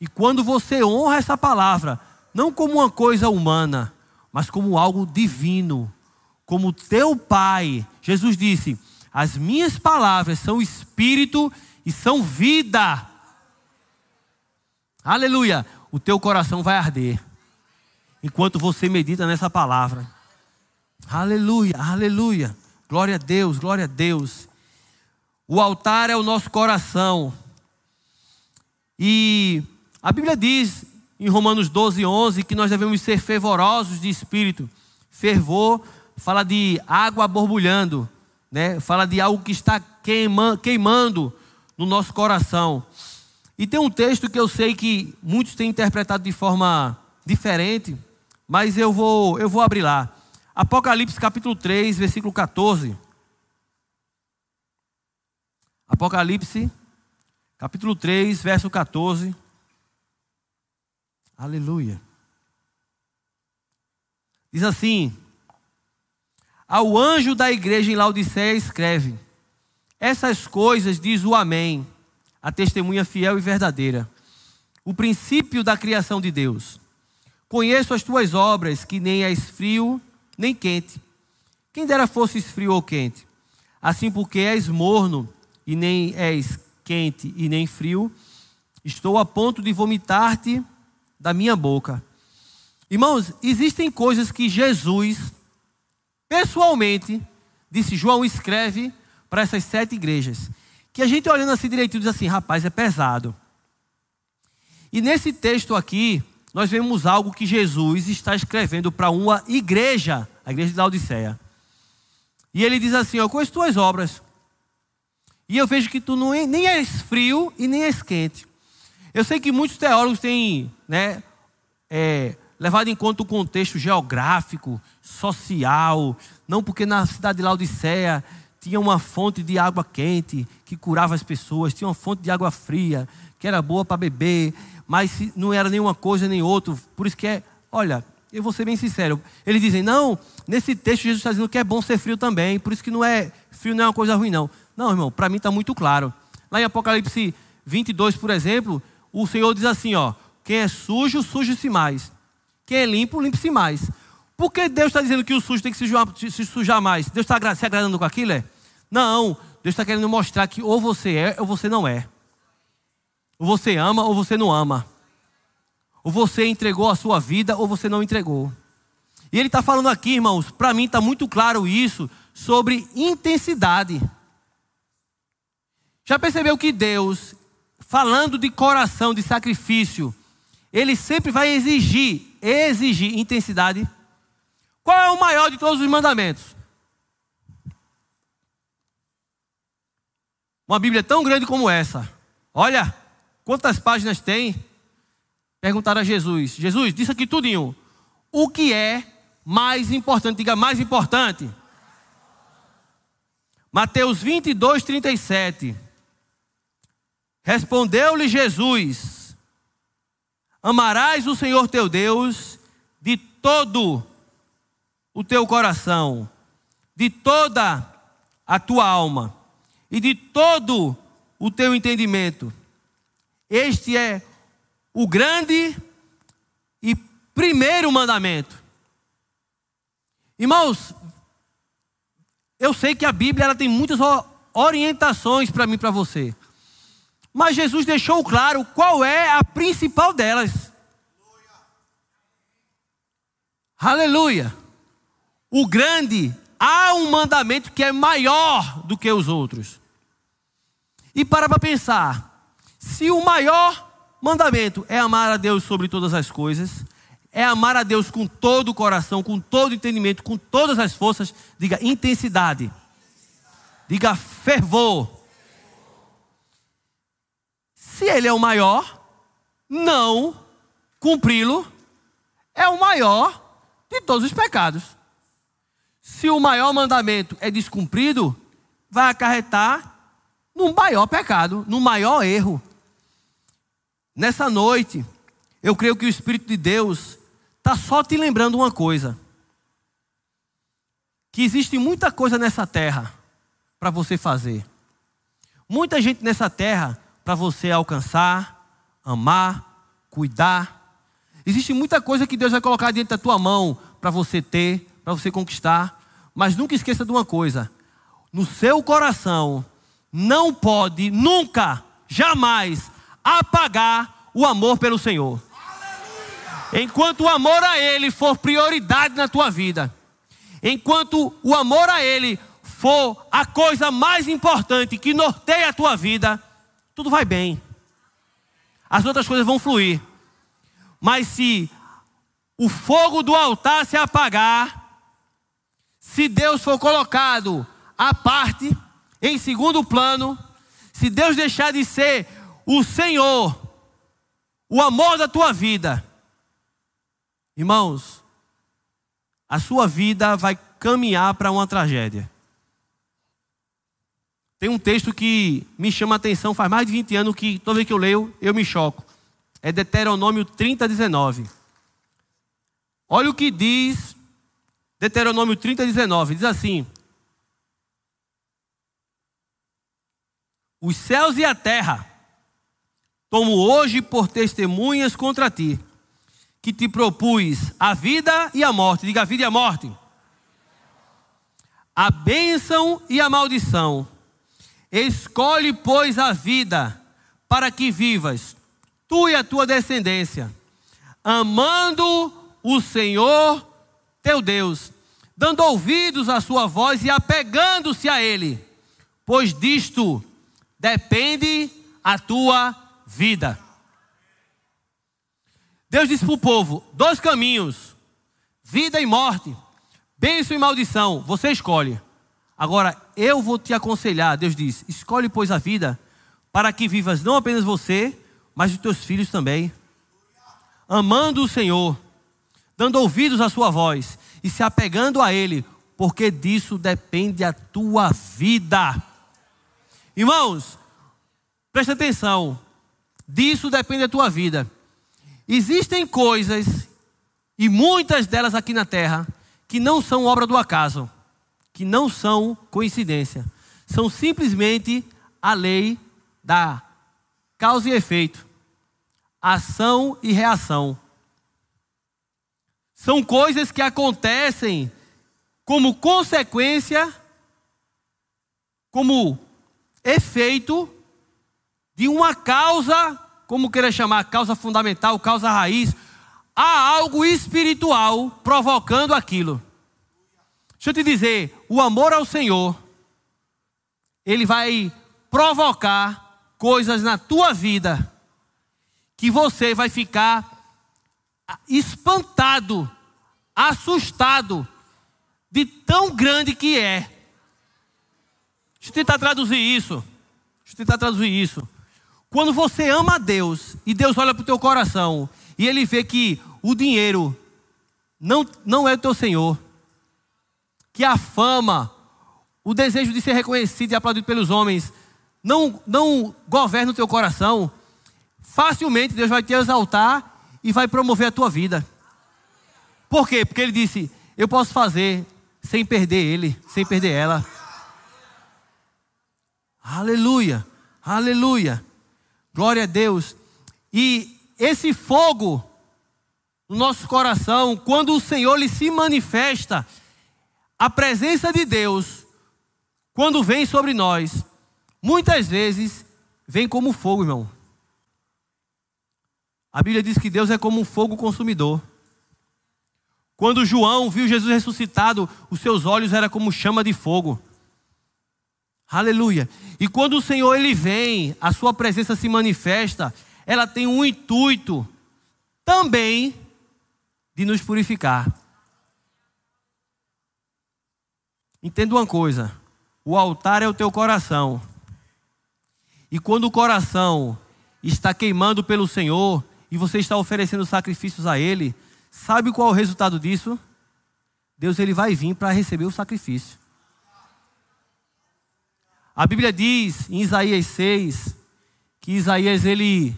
E quando você honra essa palavra, não como uma coisa humana, mas como algo divino, como teu Pai, Jesus disse: As minhas palavras são espírito e são vida. Aleluia! O teu coração vai arder enquanto você medita nessa palavra. Aleluia, aleluia. Glória a Deus, glória a Deus. O altar é o nosso coração. E a Bíblia diz em Romanos 12, 11 que nós devemos ser fervorosos de espírito. Fervor fala de água borbulhando, né? fala de algo que está queima, queimando no nosso coração. E tem um texto que eu sei que muitos têm interpretado de forma diferente, mas eu vou, eu vou abrir lá. Apocalipse capítulo 3, versículo 14. Apocalipse, capítulo 3, verso 14. Aleluia. Diz assim: Ao anjo da igreja em Laodiceia escreve: Essas coisas diz o Amém, a testemunha fiel e verdadeira, o princípio da criação de Deus. Conheço as tuas obras, que nem és frio nem quente. Quem dera fosses frio ou quente. Assim, porque és morno e nem és quente e nem frio, estou a ponto de vomitar-te da minha boca. Irmãos, existem coisas que Jesus, pessoalmente, disse: João, escreve para essas sete igrejas. Que a gente olhando assim direitinho diz assim: rapaz, é pesado. E nesse texto aqui, nós vemos algo que Jesus está escrevendo para uma igreja, a igreja de Laodiceia. E ele diz assim: Eu conheço tuas obras. E eu vejo que tu não é, nem és frio e nem és quente. Eu sei que muitos teólogos têm né, é, levado em conta o contexto geográfico, social, não porque na cidade de Laodiceia tinha uma fonte de água quente que curava as pessoas, tinha uma fonte de água fria que era boa para beber, mas não era nenhuma coisa nem outra. Por isso que é, olha, eu vou ser bem sincero. Eles dizem, não, nesse texto Jesus está dizendo que é bom ser frio também, por isso que não é frio não é uma coisa ruim, não. Não, irmão, para mim está muito claro. Lá em Apocalipse 22, por exemplo, o Senhor diz assim: ó, quem é sujo, suje-se mais. Quem é limpo, limpe-se mais. Por que Deus está dizendo que o sujo tem que se sujar, se sujar mais? Deus está se agradando com aquilo? É? Não, Deus está querendo mostrar que ou você é ou você não é. Ou você ama ou você não ama. Ou você entregou a sua vida ou você não entregou. E ele está falando aqui, irmãos, para mim está muito claro isso, sobre intensidade. Já percebeu que Deus, falando de coração, de sacrifício, ele sempre vai exigir, exigir intensidade? Qual é o maior de todos os mandamentos? Uma Bíblia tão grande como essa. Olha, quantas páginas tem? Perguntaram a Jesus: Jesus, disse aqui tudinho. O que é mais importante? Diga mais importante. Mateus 22, 37. Respondeu-lhe Jesus: Amarás o Senhor teu Deus de todo o teu coração, de toda a tua alma e de todo o teu entendimento. Este é o grande e primeiro mandamento. Irmãos, eu sei que a Bíblia ela tem muitas orientações para mim e para você. Mas Jesus deixou claro qual é a principal delas. Aleluia. O grande, há um mandamento que é maior do que os outros. E para para pensar, se o maior mandamento é amar a Deus sobre todas as coisas, é amar a Deus com todo o coração, com todo o entendimento, com todas as forças, diga intensidade, diga fervor. Se ele é o maior, não cumpri-lo é o maior de todos os pecados. Se o maior mandamento é descumprido, vai acarretar no maior pecado, no maior erro. Nessa noite, eu creio que o Espírito de Deus está só te lembrando uma coisa: que existe muita coisa nessa terra para você fazer, muita gente nessa terra para você alcançar, amar, cuidar. Existe muita coisa que Deus vai colocar dentro da tua mão para você ter, para você conquistar. Mas nunca esqueça de uma coisa: no seu coração não pode nunca, jamais apagar o amor pelo Senhor. Enquanto o amor a Ele for prioridade na tua vida, enquanto o amor a Ele for a coisa mais importante que norteia a tua vida, tudo vai bem. As outras coisas vão fluir. Mas se o fogo do altar se apagar, se Deus for colocado à parte, em segundo plano, se Deus deixar de ser o Senhor, o amor da tua vida, irmãos, a sua vida vai caminhar para uma tragédia. Tem um texto que me chama a atenção, faz mais de 20 anos que toda vez que eu leio, eu me choco. É Deuteronômio 30, 19. Olha o que diz Deuteronômio 30, 19. Diz assim: Os céus e a terra tomo hoje por testemunhas contra ti, que te propus a vida e a morte. Diga a vida e a morte. A bênção e a maldição. Escolhe, pois, a vida, para que vivas, tu e a tua descendência, amando o Senhor teu Deus, dando ouvidos à sua voz e apegando-se a Ele, pois disto depende a tua vida. Deus disse para o povo: dois caminhos, vida e morte, bênção e maldição, você escolhe. Agora, eu vou te aconselhar, Deus diz: escolhe, pois, a vida, para que vivas não apenas você, mas os teus filhos também, amando o Senhor dando ouvidos à sua voz e se apegando a Ele, porque disso depende a tua vida. Irmãos, presta atenção, disso depende a tua vida. Existem coisas, e muitas delas aqui na terra, que não são obra do acaso, que não são coincidência, são simplesmente a lei da causa e efeito, ação e reação. São coisas que acontecem como consequência, como efeito de uma causa, como queira chamar, causa fundamental, causa raiz. Há algo espiritual provocando aquilo. Deixa eu te dizer, o amor ao Senhor, ele vai provocar coisas na tua vida que você vai ficar espantado, assustado de tão grande que é. Deixa eu tentar traduzir isso. Deixa eu tentar traduzir isso. Quando você ama a Deus e Deus olha para o teu coração e ele vê que o dinheiro não, não é o teu Senhor, que a fama, o desejo de ser reconhecido e aplaudido pelos homens não, não governa o teu coração, facilmente Deus vai te exaltar e vai promover a tua vida. Por quê? Porque ele disse: Eu posso fazer sem perder ele, sem perder ela. Aleluia, aleluia. Glória a Deus. E esse fogo no nosso coração, quando o Senhor lhe se manifesta, a presença de Deus, quando vem sobre nós, muitas vezes vem como fogo, irmão. A Bíblia diz que Deus é como um fogo consumidor. Quando João viu Jesus ressuscitado, os seus olhos eram como chama de fogo. Aleluia. E quando o Senhor ele vem, a sua presença se manifesta, ela tem um intuito também de nos purificar. Entenda uma coisa: o altar é o teu coração. E quando o coração está queimando pelo Senhor e você está oferecendo sacrifícios a Ele, sabe qual é o resultado disso? Deus ele vai vir para receber o sacrifício. A Bíblia diz em Isaías 6 que Isaías ele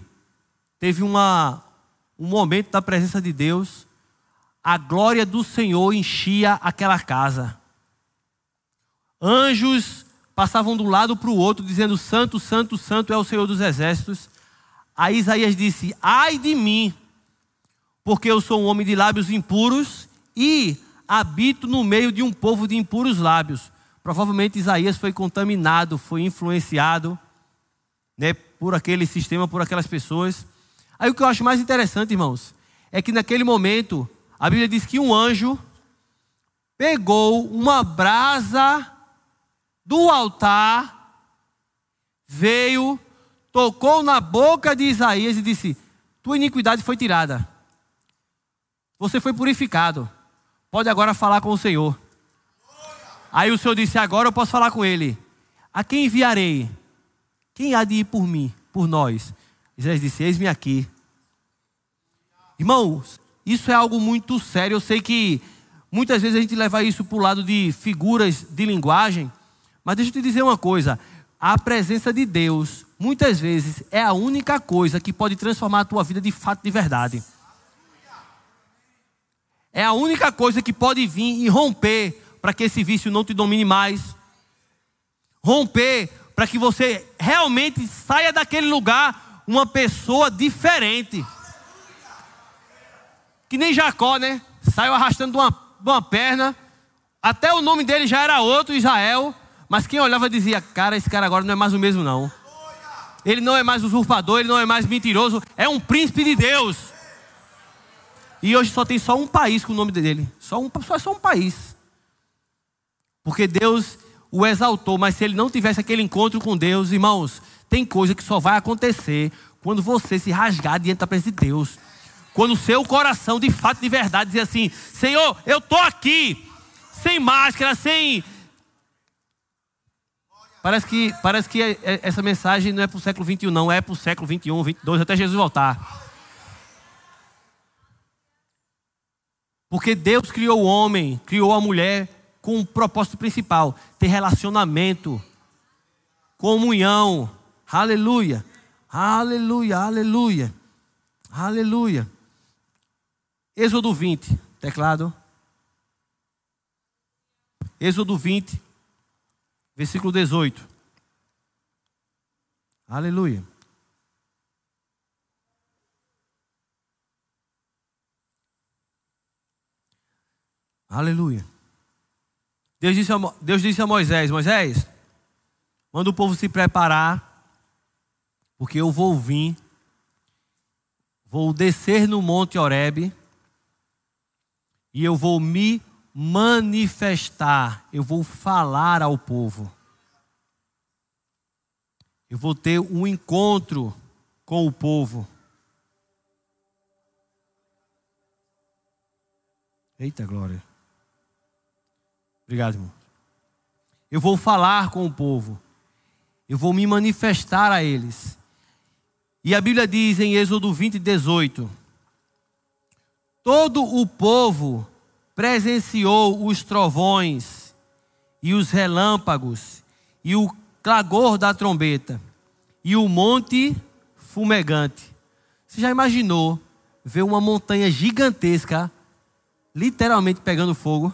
teve uma, um momento da presença de Deus, a glória do Senhor enchia aquela casa. Anjos passavam de um lado para o outro, dizendo: Santo, Santo, Santo é o Senhor dos exércitos. Aí Isaías disse: Ai de mim, porque eu sou um homem de lábios impuros e habito no meio de um povo de impuros lábios. Provavelmente Isaías foi contaminado, foi influenciado né, por aquele sistema, por aquelas pessoas. Aí o que eu acho mais interessante, irmãos, é que naquele momento, a Bíblia diz que um anjo pegou uma brasa do altar, veio, tocou na boca de Isaías e disse: Tua iniquidade foi tirada. Você foi purificado. Pode agora falar com o Senhor. Aí o Senhor disse: Agora eu posso falar com ele. A quem enviarei? Quem há de ir por mim, por nós? Isaías disse: Eis-me aqui. Irmãos, isso é algo muito sério. Eu sei que muitas vezes a gente leva isso para o lado de figuras de linguagem, mas deixa eu te dizer uma coisa: a presença de Deus, muitas vezes, é a única coisa que pode transformar a tua vida de fato, de verdade. É a única coisa que pode vir e romper para que esse vício não te domine mais. Romper para que você realmente saia daquele lugar uma pessoa diferente. Que nem Jacó, né? Saiu arrastando uma, uma perna. Até o nome dele já era outro, Israel. Mas quem olhava dizia: Cara, esse cara agora não é mais o mesmo, não. Ele não é mais usurpador, ele não é mais mentiroso. É um príncipe de Deus. E hoje só tem só um país com o nome dele. Só, um, só, só um país. Porque Deus o exaltou, mas se ele não tivesse aquele encontro com Deus, irmãos, tem coisa que só vai acontecer quando você se rasgar diante da presença de Deus. Quando o seu coração, de fato, de verdade, dizer assim: Senhor, eu estou aqui, sem máscara, sem. Parece que, parece que é, é, essa mensagem não é para o século 21, não, é para o século 21, 22, até Jesus voltar. Porque Deus criou o homem, criou a mulher com o propósito principal: ter relacionamento, comunhão. Aleluia, aleluia, aleluia, aleluia. Êxodo 20, teclado. Êxodo 20, versículo 18. Aleluia. Aleluia. Deus disse, a, Deus disse a Moisés: Moisés, manda o povo se preparar, porque eu vou vir, vou descer no monte Horebe e eu vou me manifestar, eu vou falar ao povo. Eu vou ter um encontro com o povo. Eita glória. Obrigado, irmão. Eu vou falar com o povo. Eu vou me manifestar a eles. E a Bíblia diz em Êxodo 20, 18: Todo o povo presenciou os trovões e os relâmpagos e o clagor da trombeta e o monte fumegante. Você já imaginou ver uma montanha gigantesca literalmente pegando fogo?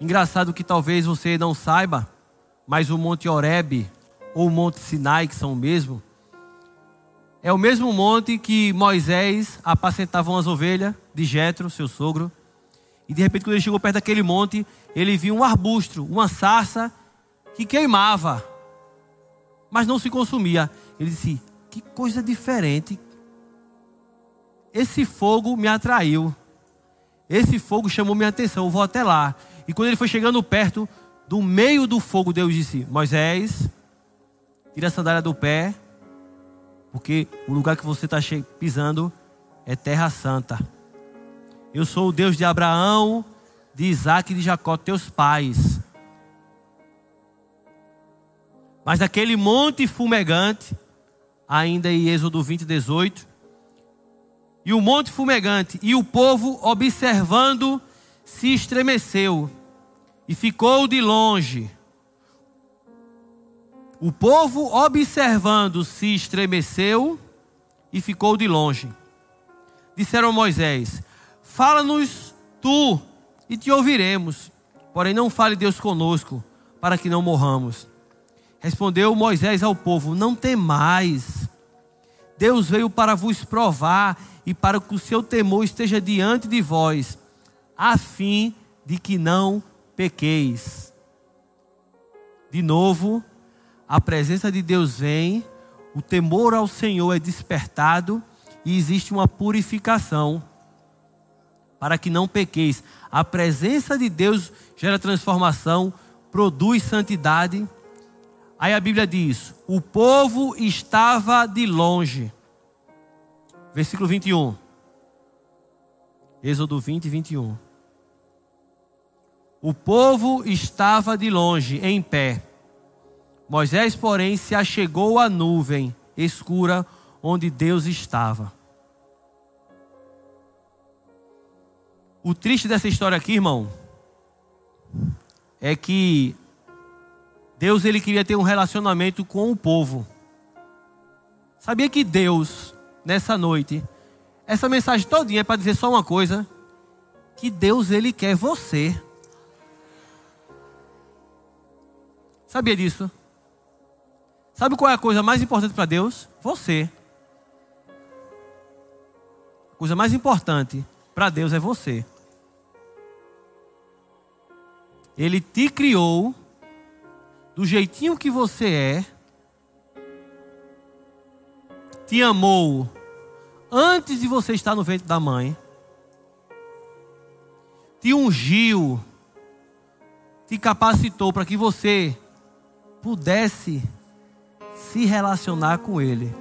Engraçado que talvez você não saiba, mas o Monte Oreb ou o Monte Sinai, que são o mesmo, é o mesmo monte que Moisés apacentava as ovelhas de Jetro, seu sogro. E de repente, quando ele chegou perto daquele monte, ele viu um arbusto, uma sarça que queimava, mas não se consumia. Ele disse: Que coisa diferente. Esse fogo me atraiu. Esse fogo chamou minha atenção. Eu vou até lá. E quando ele foi chegando perto, do meio do fogo, Deus disse: Moisés, tira a sandália do pé, porque o lugar que você está pisando é terra santa. Eu sou o Deus de Abraão, de Isaac e de Jacó, teus pais. Mas daquele monte fumegante, ainda em Êxodo 20, 18, e o monte fumegante, e o povo observando, se estremeceu e ficou de longe. O povo observando se estremeceu e ficou de longe. Disseram a Moisés: Fala-nos tu e te ouviremos. Porém, não fale Deus conosco, para que não morramos. Respondeu Moisés ao povo: Não temais. Deus veio para vos provar e para que o seu temor esteja diante de vós, a fim de que não pequeis. De novo, a presença de Deus vem, o temor ao Senhor é despertado e existe uma purificação para que não pequeis. A presença de Deus gera transformação, produz santidade. Aí a Bíblia diz: o povo estava de longe. Versículo 21. Êxodo 20, 21. O povo estava de longe, em pé. Moisés, porém, se achegou à nuvem escura onde Deus estava. O triste dessa história aqui, irmão, é que Deus ele queria ter um relacionamento com o povo. Sabia que Deus, nessa noite, essa mensagem todinha é para dizer só uma coisa, que Deus ele quer você. Sabia disso? Sabe qual é a coisa mais importante para Deus? Você. A coisa mais importante para Deus é você. Ele te criou do jeitinho que você é, te amou antes de você estar no ventre da mãe, te ungiu, te capacitou para que você pudesse se relacionar com Ele.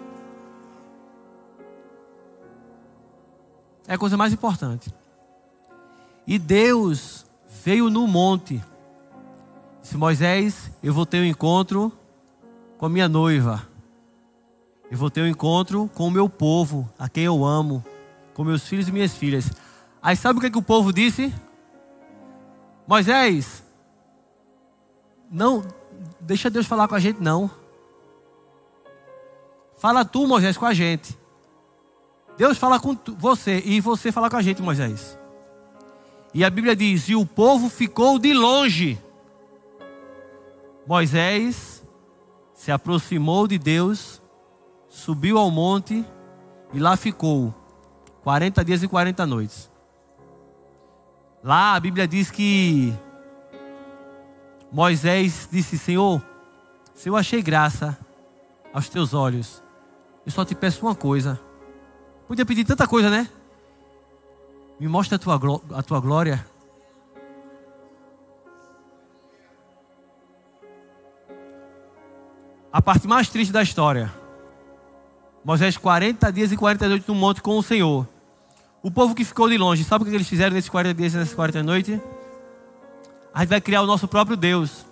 É a coisa mais importante. E Deus veio no monte. Disse: Moisés, eu vou ter um encontro com a minha noiva. Eu vou ter um encontro com o meu povo, a quem eu amo, com meus filhos e minhas filhas. Aí sabe o que, é que o povo disse? Moisés, não, deixa Deus falar com a gente, não. Fala tu, Moisés, com a gente. Deus fala com você e você fala com a gente, Moisés. E a Bíblia diz: E o povo ficou de longe. Moisés se aproximou de Deus, subiu ao monte e lá ficou 40 dias e 40 noites. Lá a Bíblia diz que Moisés disse: Senhor, se eu achei graça aos teus olhos, eu só te peço uma coisa. Podia pedir tanta coisa, né? Me mostra a tua, a tua glória. A parte mais triste da história. Moisés 40 dias e 40 noites no monte com o Senhor. O povo que ficou de longe, sabe o que eles fizeram nesses 40 dias e nessas 40 noites? A gente vai criar o nosso próprio Deus.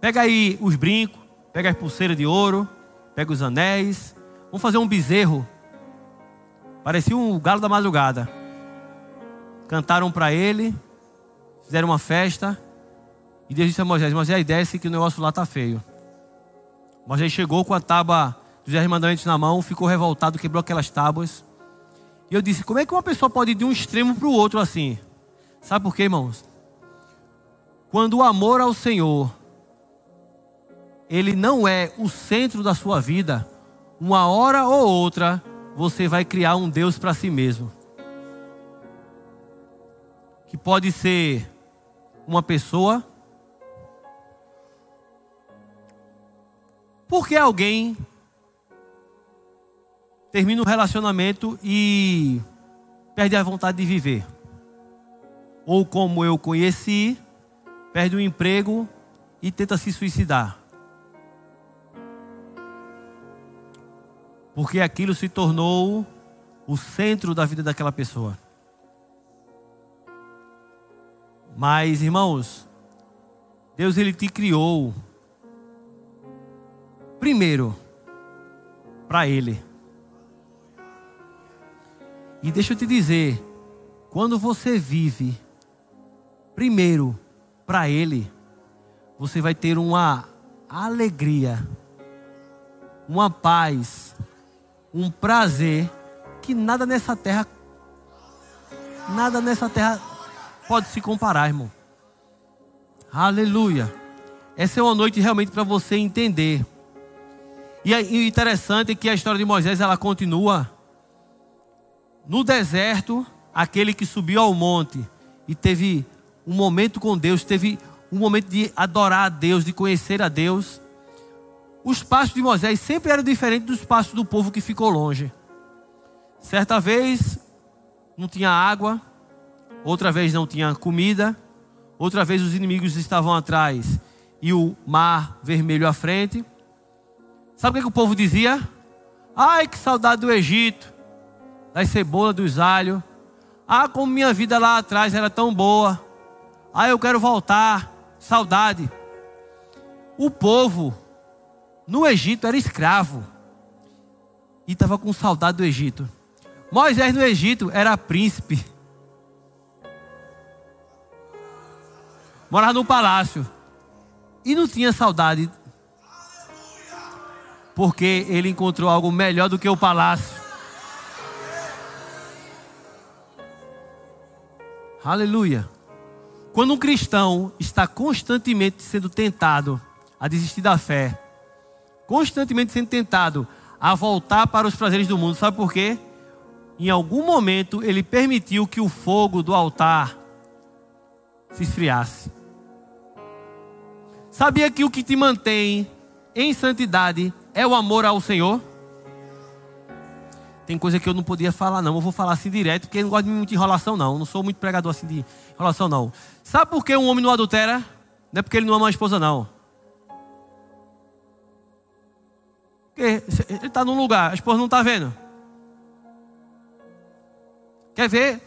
Pega aí os brincos, pega as pulseiras de ouro, pega os anéis. Vamos fazer um bezerro. Parecia um galo da madrugada cantaram para ele, fizeram uma festa. E Deus disse a Moisés: Moisés, desce que o negócio lá está feio. Moisés chegou com a tábua dos dez mandamentos na mão, ficou revoltado, quebrou aquelas tábuas. E eu disse: Como é que uma pessoa pode ir de um extremo para o outro assim? Sabe por quê, irmãos? Quando o amor ao Senhor, ele não é o centro da sua vida, uma hora ou outra, você vai criar um Deus para si mesmo. que pode ser uma pessoa. Por que alguém termina um relacionamento e perde a vontade de viver? Ou como eu conheci, perde o emprego e tenta se suicidar. Porque aquilo se tornou o centro da vida daquela pessoa. Mas, irmãos, Deus ele te criou primeiro para ele. E deixa eu te dizer, quando você vive primeiro para ele, você vai ter uma alegria, uma paz, um prazer que nada nessa terra nada nessa terra pode se comparar, irmão. Aleluia. Essa é uma noite realmente para você entender. E o interessante é que a história de Moisés ela continua no deserto, aquele que subiu ao monte e teve um momento com Deus, teve um momento de adorar a Deus, de conhecer a Deus. Os passos de Moisés sempre eram diferentes dos passos do povo que ficou longe. Certa vez não tinha água, outra vez não tinha comida, outra vez os inimigos estavam atrás e o mar vermelho à frente. Sabe o que, que o povo dizia? Ai, que saudade do Egito, das cebolas, dos alhos. Ah, como minha vida lá atrás era tão boa. Ah, eu quero voltar. Saudade. O povo no Egito era escravo e estava com saudade do Egito. Moisés no Egito era príncipe. Morava no palácio. E não tinha saudade. Porque ele encontrou algo melhor do que o palácio. Aleluia. Quando um cristão está constantemente sendo tentado a desistir da fé, constantemente sendo tentado a voltar para os prazeres do mundo, sabe por quê? Em algum momento ele permitiu que o fogo do altar se esfriasse. Sabia que o que te mantém em santidade é o amor ao Senhor? Tem coisa que eu não podia falar, não. Eu vou falar assim direto, porque eu não gosto de muita enrolação, não. Eu não sou muito pregador assim de enrolação, não. Sabe por que um homem não adultera? Não é porque ele não ama a esposa, não. Porque ele está num lugar, a esposa não está vendo. Quer ver?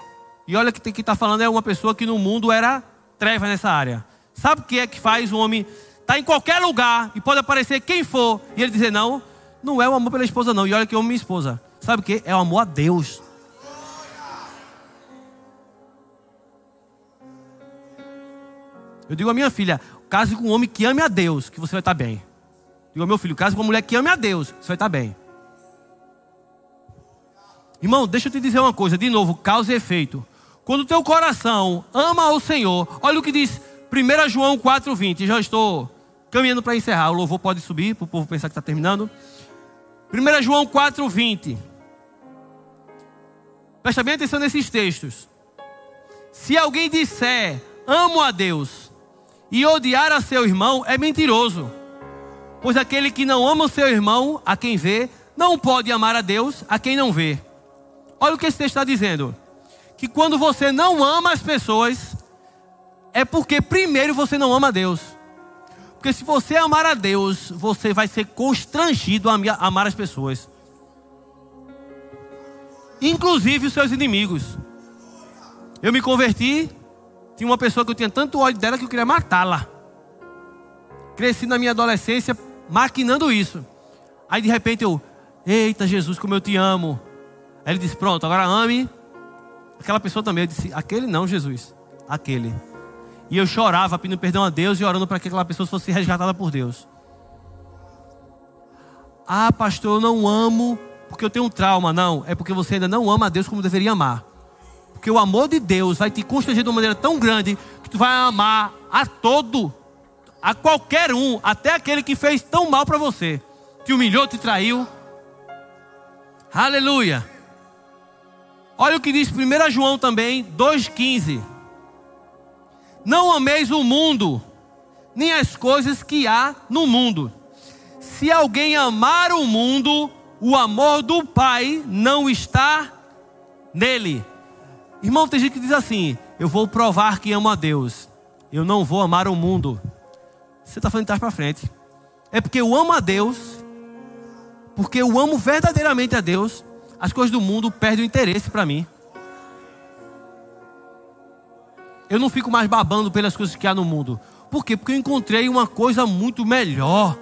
E olha que quem está falando é uma pessoa que no mundo era treva nessa área. Sabe o que é que faz o homem estar tá em qualquer lugar e pode aparecer quem for e ele dizer não? Não é o amor pela esposa, não. E olha que eu amo minha esposa. Sabe o que? É o amor a Deus. Eu digo a minha filha, case com um homem que ame a Deus, que você vai estar bem. Eu digo ao meu filho, case com uma mulher que ame a Deus, você vai estar bem. Irmão, deixa eu te dizer uma coisa, de novo, causa e efeito. Quando o teu coração ama ao Senhor, olha o que diz 1 João 4,20. Já estou caminhando para encerrar. O louvor pode subir, para o povo pensar que está terminando. 1 João 4,20. Presta bem atenção nesses textos. Se alguém disser amo a Deus e odiar a seu irmão, é mentiroso. Pois aquele que não ama o seu irmão, a quem vê, não pode amar a Deus, a quem não vê. Olha o que esse texto está dizendo: que quando você não ama as pessoas, é porque primeiro você não ama a Deus. Porque se você amar a Deus, você vai ser constrangido a amar as pessoas inclusive os seus inimigos. Eu me converti, tinha uma pessoa que eu tinha tanto ódio dela que eu queria matá-la. Cresci na minha adolescência maquinando isso. Aí de repente eu, eita Jesus, como eu te amo. Aí ele disse: Pronto, agora ame. Aquela pessoa também, eu disse: Aquele não, Jesus, aquele. E eu chorava pedindo perdão a Deus e orando para que aquela pessoa fosse resgatada por Deus. Ah, pastor, eu não amo porque eu tenho um trauma. Não, é porque você ainda não ama a Deus como deveria amar. Porque o amor de Deus vai te constranger de uma maneira tão grande que tu vai amar a todo, a qualquer um, até aquele que fez tão mal para você, te humilhou, te traiu. Aleluia. Olha o que diz 1 João também, 2,15. Não ameis o mundo, nem as coisas que há no mundo. Se alguém amar o mundo, o amor do Pai não está nele. Irmão, tem gente que diz assim: Eu vou provar que amo a Deus, eu não vou amar o mundo. Você está falando de trás para frente. É porque eu amo a Deus, porque eu amo verdadeiramente a Deus, as coisas do mundo perdem o interesse para mim. Eu não fico mais babando pelas coisas que há no mundo. Por quê? Porque eu encontrei uma coisa muito melhor.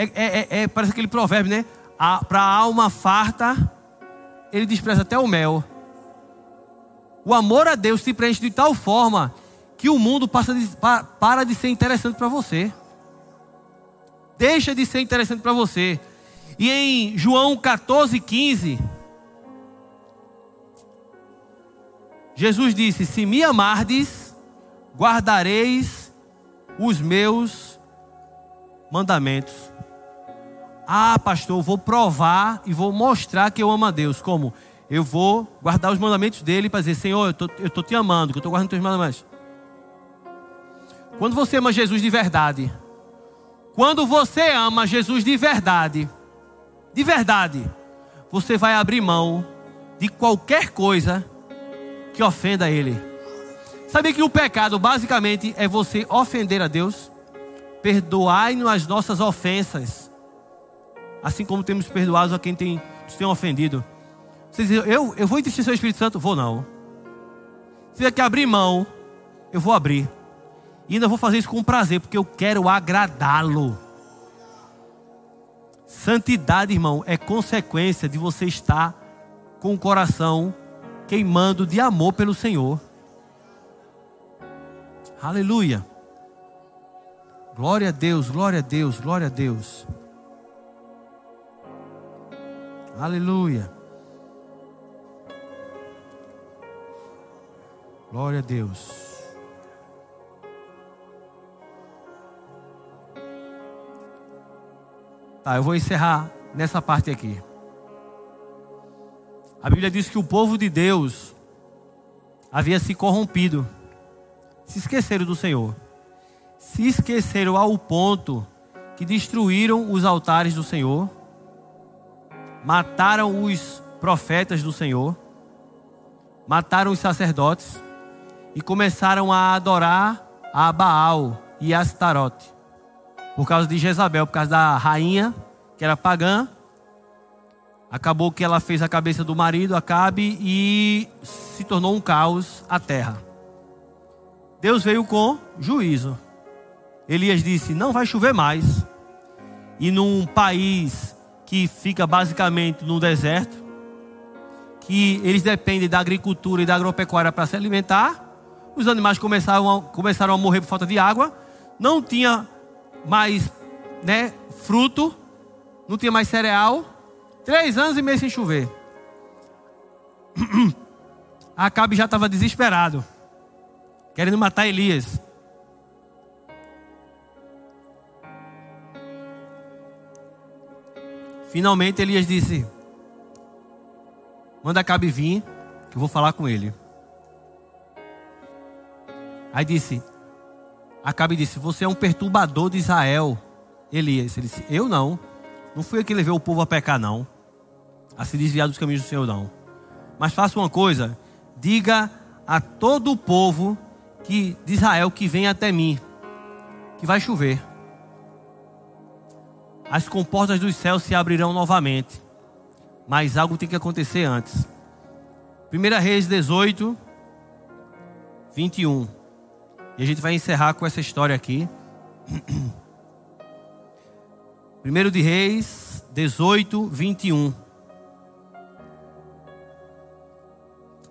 É, é, é, é parece aquele provérbio, né? Para a alma farta, ele despreza até o mel. O amor a Deus se preenche de tal forma que o mundo passa de, para de ser interessante para você. Deixa de ser interessante para você. E em João 14, 15. Jesus disse: Se me amardes, guardareis os meus mandamentos. Ah, pastor, eu vou provar e vou mostrar que eu amo a Deus. Como? Eu vou guardar os mandamentos dele para dizer: Senhor, eu estou te amando, que eu estou guardando os teus mandamentos. Quando você ama Jesus de verdade, quando você ama Jesus de verdade, de verdade, você vai abrir mão de qualquer coisa que ofenda Ele. Sabe que o pecado basicamente é você ofender a Deus? Perdoai-nos as nossas ofensas, assim como temos perdoado a quem tem, nos tem ofendido. Você diz, eu, eu vou entristecer o Espírito Santo? Vou não. Se tiver que abrir mão, eu vou abrir. E ainda vou fazer isso com prazer, porque eu quero agradá-lo. Santidade, irmão, é consequência de você estar com o coração queimando de amor pelo Senhor. Aleluia. Glória a Deus, glória a Deus, glória a Deus. Aleluia. Glória a Deus. Tá, eu vou encerrar nessa parte aqui. A Bíblia diz que o povo de Deus havia se corrompido, se esqueceram do Senhor, se esqueceram ao ponto que destruíram os altares do Senhor, mataram os profetas do Senhor, mataram os sacerdotes e começaram a adorar a Baal e a Astarote, por causa de Jezabel, por causa da rainha que era pagã Acabou que ela fez a cabeça do marido, Acabe, e se tornou um caos a terra. Deus veio com juízo. Elias disse: Não vai chover mais. E num país que fica basicamente no deserto, que eles dependem da agricultura e da agropecuária para se alimentar, os animais começaram a, começaram a morrer por falta de água, não tinha mais né, fruto, não tinha mais cereal, Três anos e meio sem chover. (clears throat) Acabe já estava desesperado, querendo matar Elias. Finalmente Elias disse: Manda Acabe vir, que eu vou falar com ele. Aí disse: Acabe disse: Você é um perturbador de Israel. Elias, ele disse: Eu não. Não fui eu que levei o povo a pecar, não. A se desviar dos caminhos do Senhor, não. Mas faça uma coisa: diga a todo o povo que, de Israel que vem até mim, que vai chover. As comportas dos céus se abrirão novamente. Mas algo tem que acontecer antes. 1 Reis 18, 21. E a gente vai encerrar com essa história aqui. (clears throat) Primeiro de Reis 18, 21.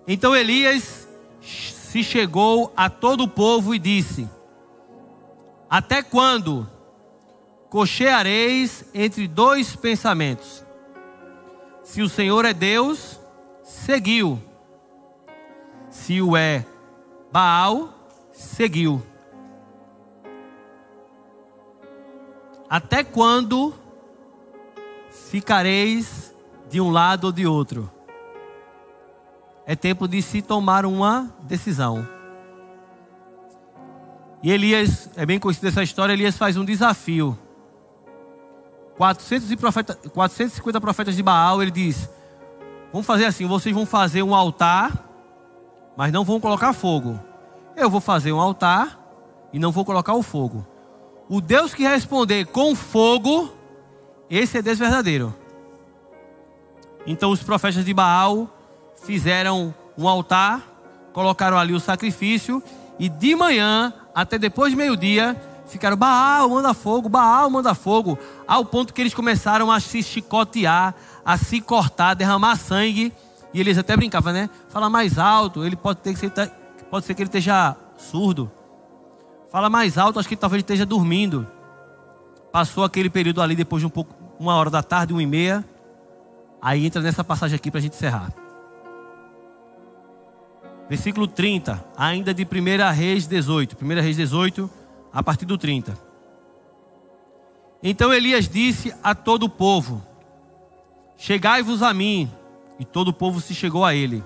Então Elias se chegou a todo o povo e disse: Até quando cocheareis entre dois pensamentos? Se o Senhor é Deus, seguiu. Se o é Baal, seguiu. Até quando ficareis de um lado ou de outro? é tempo de se tomar uma decisão. E Elias, é bem conhecida essa história, Elias faz um desafio. 400 profeta, 450 profetas de Baal, ele diz: Vamos fazer assim, vocês vão fazer um altar, mas não vão colocar fogo. Eu vou fazer um altar e não vou colocar o fogo. O Deus que responder com fogo, esse é Deus verdadeiro. Então os profetas de Baal fizeram um altar, colocaram ali o sacrifício e de manhã até depois de meio-dia ficaram Baal manda fogo, Baal manda fogo, ao ponto que eles começaram a se chicotear, a se cortar, derramar sangue. E eles até brincavam, né? Fala mais alto, ele pode ter que ser, pode ser que ele esteja surdo. Fala mais alto, acho que talvez ele esteja dormindo. Passou aquele período ali depois de um pouco, uma hora da tarde, uma e meia. Aí entra nessa passagem aqui para a gente encerrar. Versículo 30, ainda de 1 Reis 18. 1 Reis 18, a partir do 30. Então Elias disse a todo o povo: Chegai-vos a mim. E todo o povo se chegou a ele.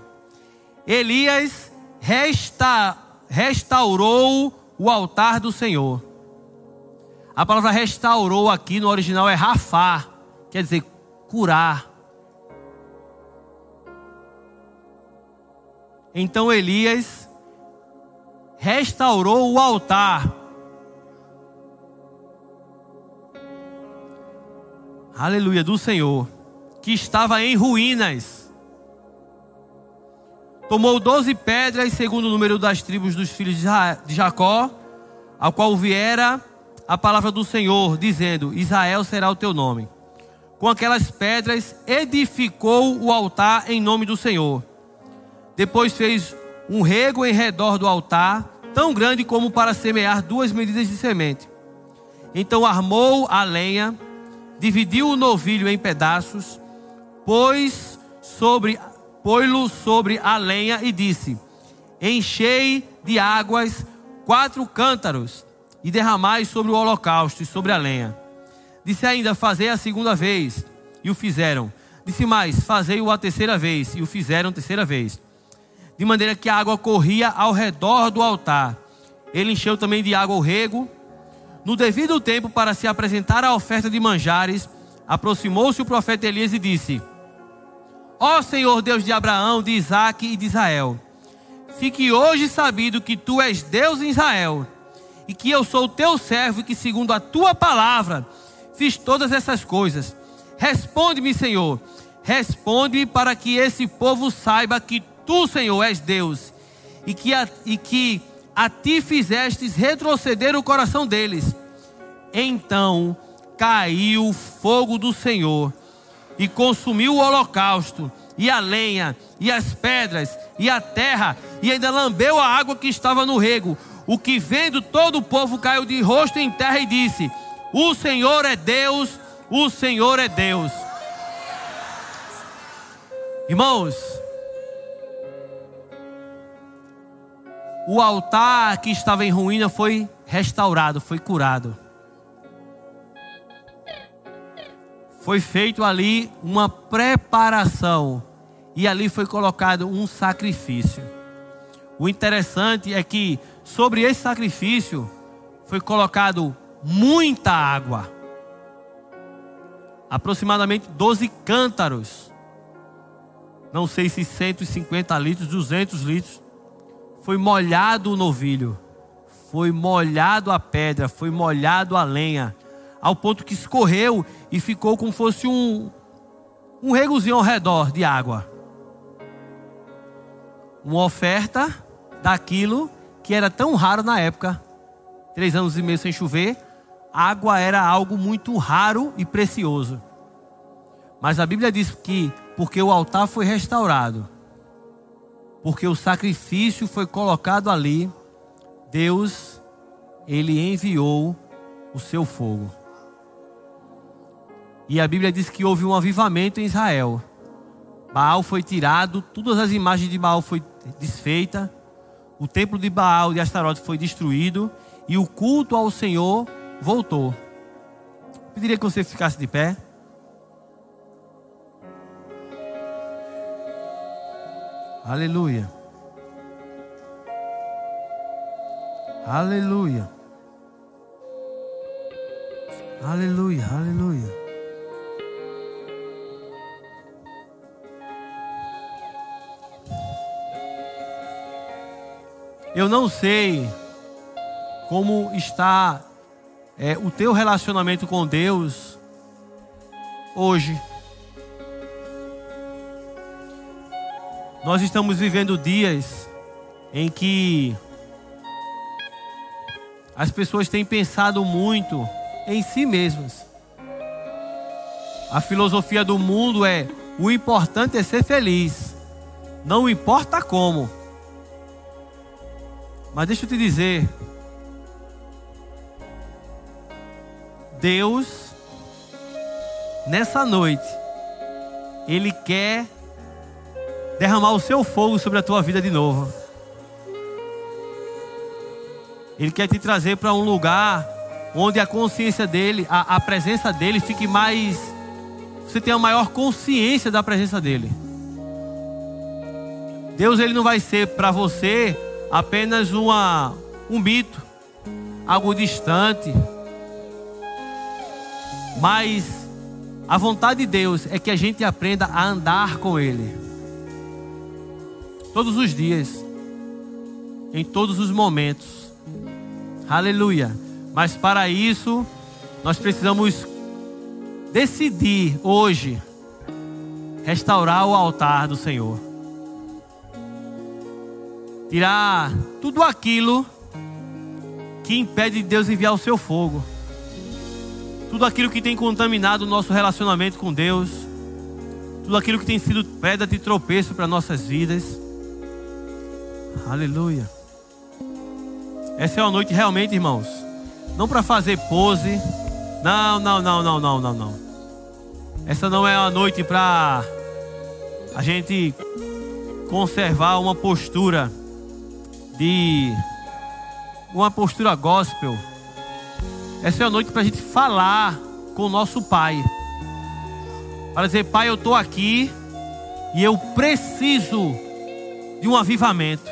Elias resta, restaurou o altar do Senhor. A palavra restaurou aqui no original é rafar, quer dizer curar. Então Elias restaurou o altar. Aleluia, do Senhor, que estava em ruínas. Tomou doze pedras, segundo o número das tribos dos filhos de Jacó, ao qual viera a palavra do Senhor, dizendo: Israel será o teu nome. Com aquelas pedras edificou o altar em nome do Senhor depois fez um rego em redor do altar, tão grande como para semear duas medidas de semente. Então armou a lenha, dividiu o novilho em pedaços, pôs sobre pôs-lo sobre a lenha e disse: Enchei de águas quatro cântaros e derramai sobre o holocausto e sobre a lenha. Disse ainda: Fazei a segunda vez, e o fizeram. Disse mais: Fazei-o a terceira vez, e o fizeram a terceira vez de maneira que a água corria ao redor do altar. Ele encheu também de água o rego. No devido tempo, para se apresentar a oferta de manjares, aproximou-se o profeta Elias e disse: Ó Senhor Deus de Abraão, de Isaque e de Israel, fique hoje sabido que tu és Deus em Israel, e que eu sou teu servo e que, segundo a tua palavra, fiz todas essas coisas. Responde-me, Senhor, responde-me para que esse povo saiba que Tu, Senhor, és Deus, e que a, e que a ti fizestes retroceder o coração deles. Então caiu o fogo do Senhor e consumiu o holocausto, e a lenha, e as pedras, e a terra, e ainda lambeu a água que estava no rego. O que vendo todo o povo caiu de rosto em terra e disse: O Senhor é Deus, o Senhor é Deus. Irmãos, o altar que estava em ruína foi restaurado, foi curado. Foi feito ali uma preparação e ali foi colocado um sacrifício. O interessante é que sobre esse sacrifício foi colocado muita água. Aproximadamente 12 cântaros. Não sei se 150 litros, 200 litros foi molhado o novilho, foi molhado a pedra, foi molhado a lenha, ao ponto que escorreu e ficou como fosse um, um regozinho ao redor de água. Uma oferta daquilo que era tão raro na época, três anos e meio sem chover, água era algo muito raro e precioso. Mas a Bíblia diz que porque o altar foi restaurado, porque o sacrifício foi colocado ali, Deus, ele enviou o seu fogo. E a Bíblia diz que houve um avivamento em Israel. Baal foi tirado, todas as imagens de Baal foi desfeita, o templo de Baal de Astarote foi destruído e o culto ao Senhor voltou. Eu pediria que você ficasse de pé. Aleluia. Aleluia. Aleluia, aleluia. Eu não sei como está é, o teu relacionamento com Deus hoje. Nós estamos vivendo dias em que as pessoas têm pensado muito em si mesmas. A filosofia do mundo é: o importante é ser feliz, não importa como. Mas deixa eu te dizer, Deus, nessa noite, Ele quer derramar o seu fogo sobre a tua vida de novo. Ele quer te trazer para um lugar onde a consciência dele, a, a presença dele fique mais. Você tenha maior consciência da presença dele. Deus ele não vai ser para você apenas uma, um mito, algo distante. Mas a vontade de Deus é que a gente aprenda a andar com Ele. Todos os dias, em todos os momentos. Aleluia. Mas para isso, nós precisamos decidir hoje restaurar o altar do Senhor tirar tudo aquilo que impede Deus enviar o seu fogo. Tudo aquilo que tem contaminado o nosso relacionamento com Deus. Tudo aquilo que tem sido pedra de tropeço para nossas vidas. Aleluia. Essa é uma noite realmente, irmãos. Não para fazer pose. Não, não, não, não, não, não, não. Essa não é uma noite para a gente conservar uma postura de uma postura gospel. Essa é a noite para a gente falar com o nosso Pai. Para dizer, Pai, eu estou aqui e eu preciso de um avivamento.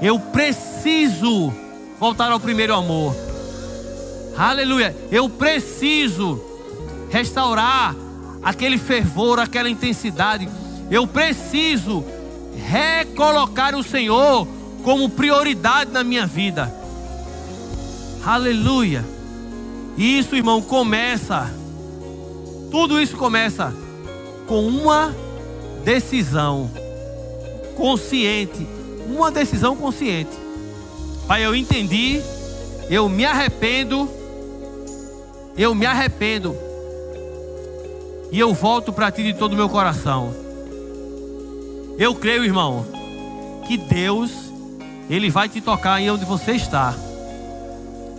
Eu preciso voltar ao primeiro amor. Aleluia. Eu preciso restaurar aquele fervor, aquela intensidade. Eu preciso recolocar o Senhor como prioridade na minha vida. Aleluia. E isso, irmão, começa. Tudo isso começa com uma decisão consciente. Uma decisão consciente. Pai, eu entendi. Eu me arrependo. Eu me arrependo. E eu volto para ti de todo o meu coração. Eu creio, irmão, que Deus ele vai te tocar aí onde você está.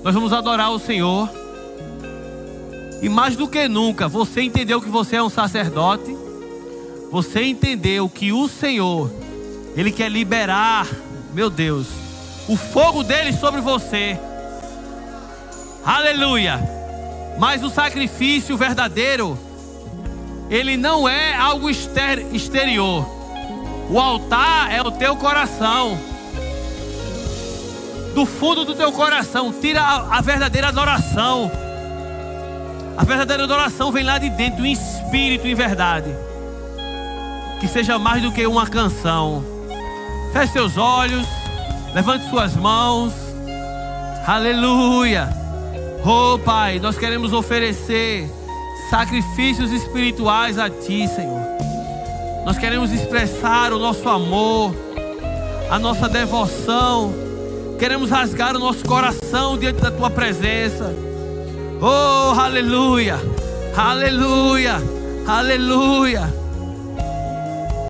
Nós vamos adorar o Senhor. E mais do que nunca, você entendeu que você é um sacerdote. Você entendeu que o Senhor, Ele quer liberar, meu Deus, o fogo dele sobre você. Aleluia. Mas o sacrifício verdadeiro, ele não é algo exterior. O altar é o teu coração do fundo do teu coração, tira a, a verdadeira adoração. A verdadeira adoração vem lá de dentro, em espírito e verdade. Que seja mais do que uma canção. Feche seus olhos, levante suas mãos. Aleluia. Oh Pai, nós queremos oferecer sacrifícios espirituais a Ti, Senhor. Nós queremos expressar o nosso amor, a nossa devoção Queremos rasgar o nosso coração diante da tua presença. Oh, aleluia, aleluia, aleluia.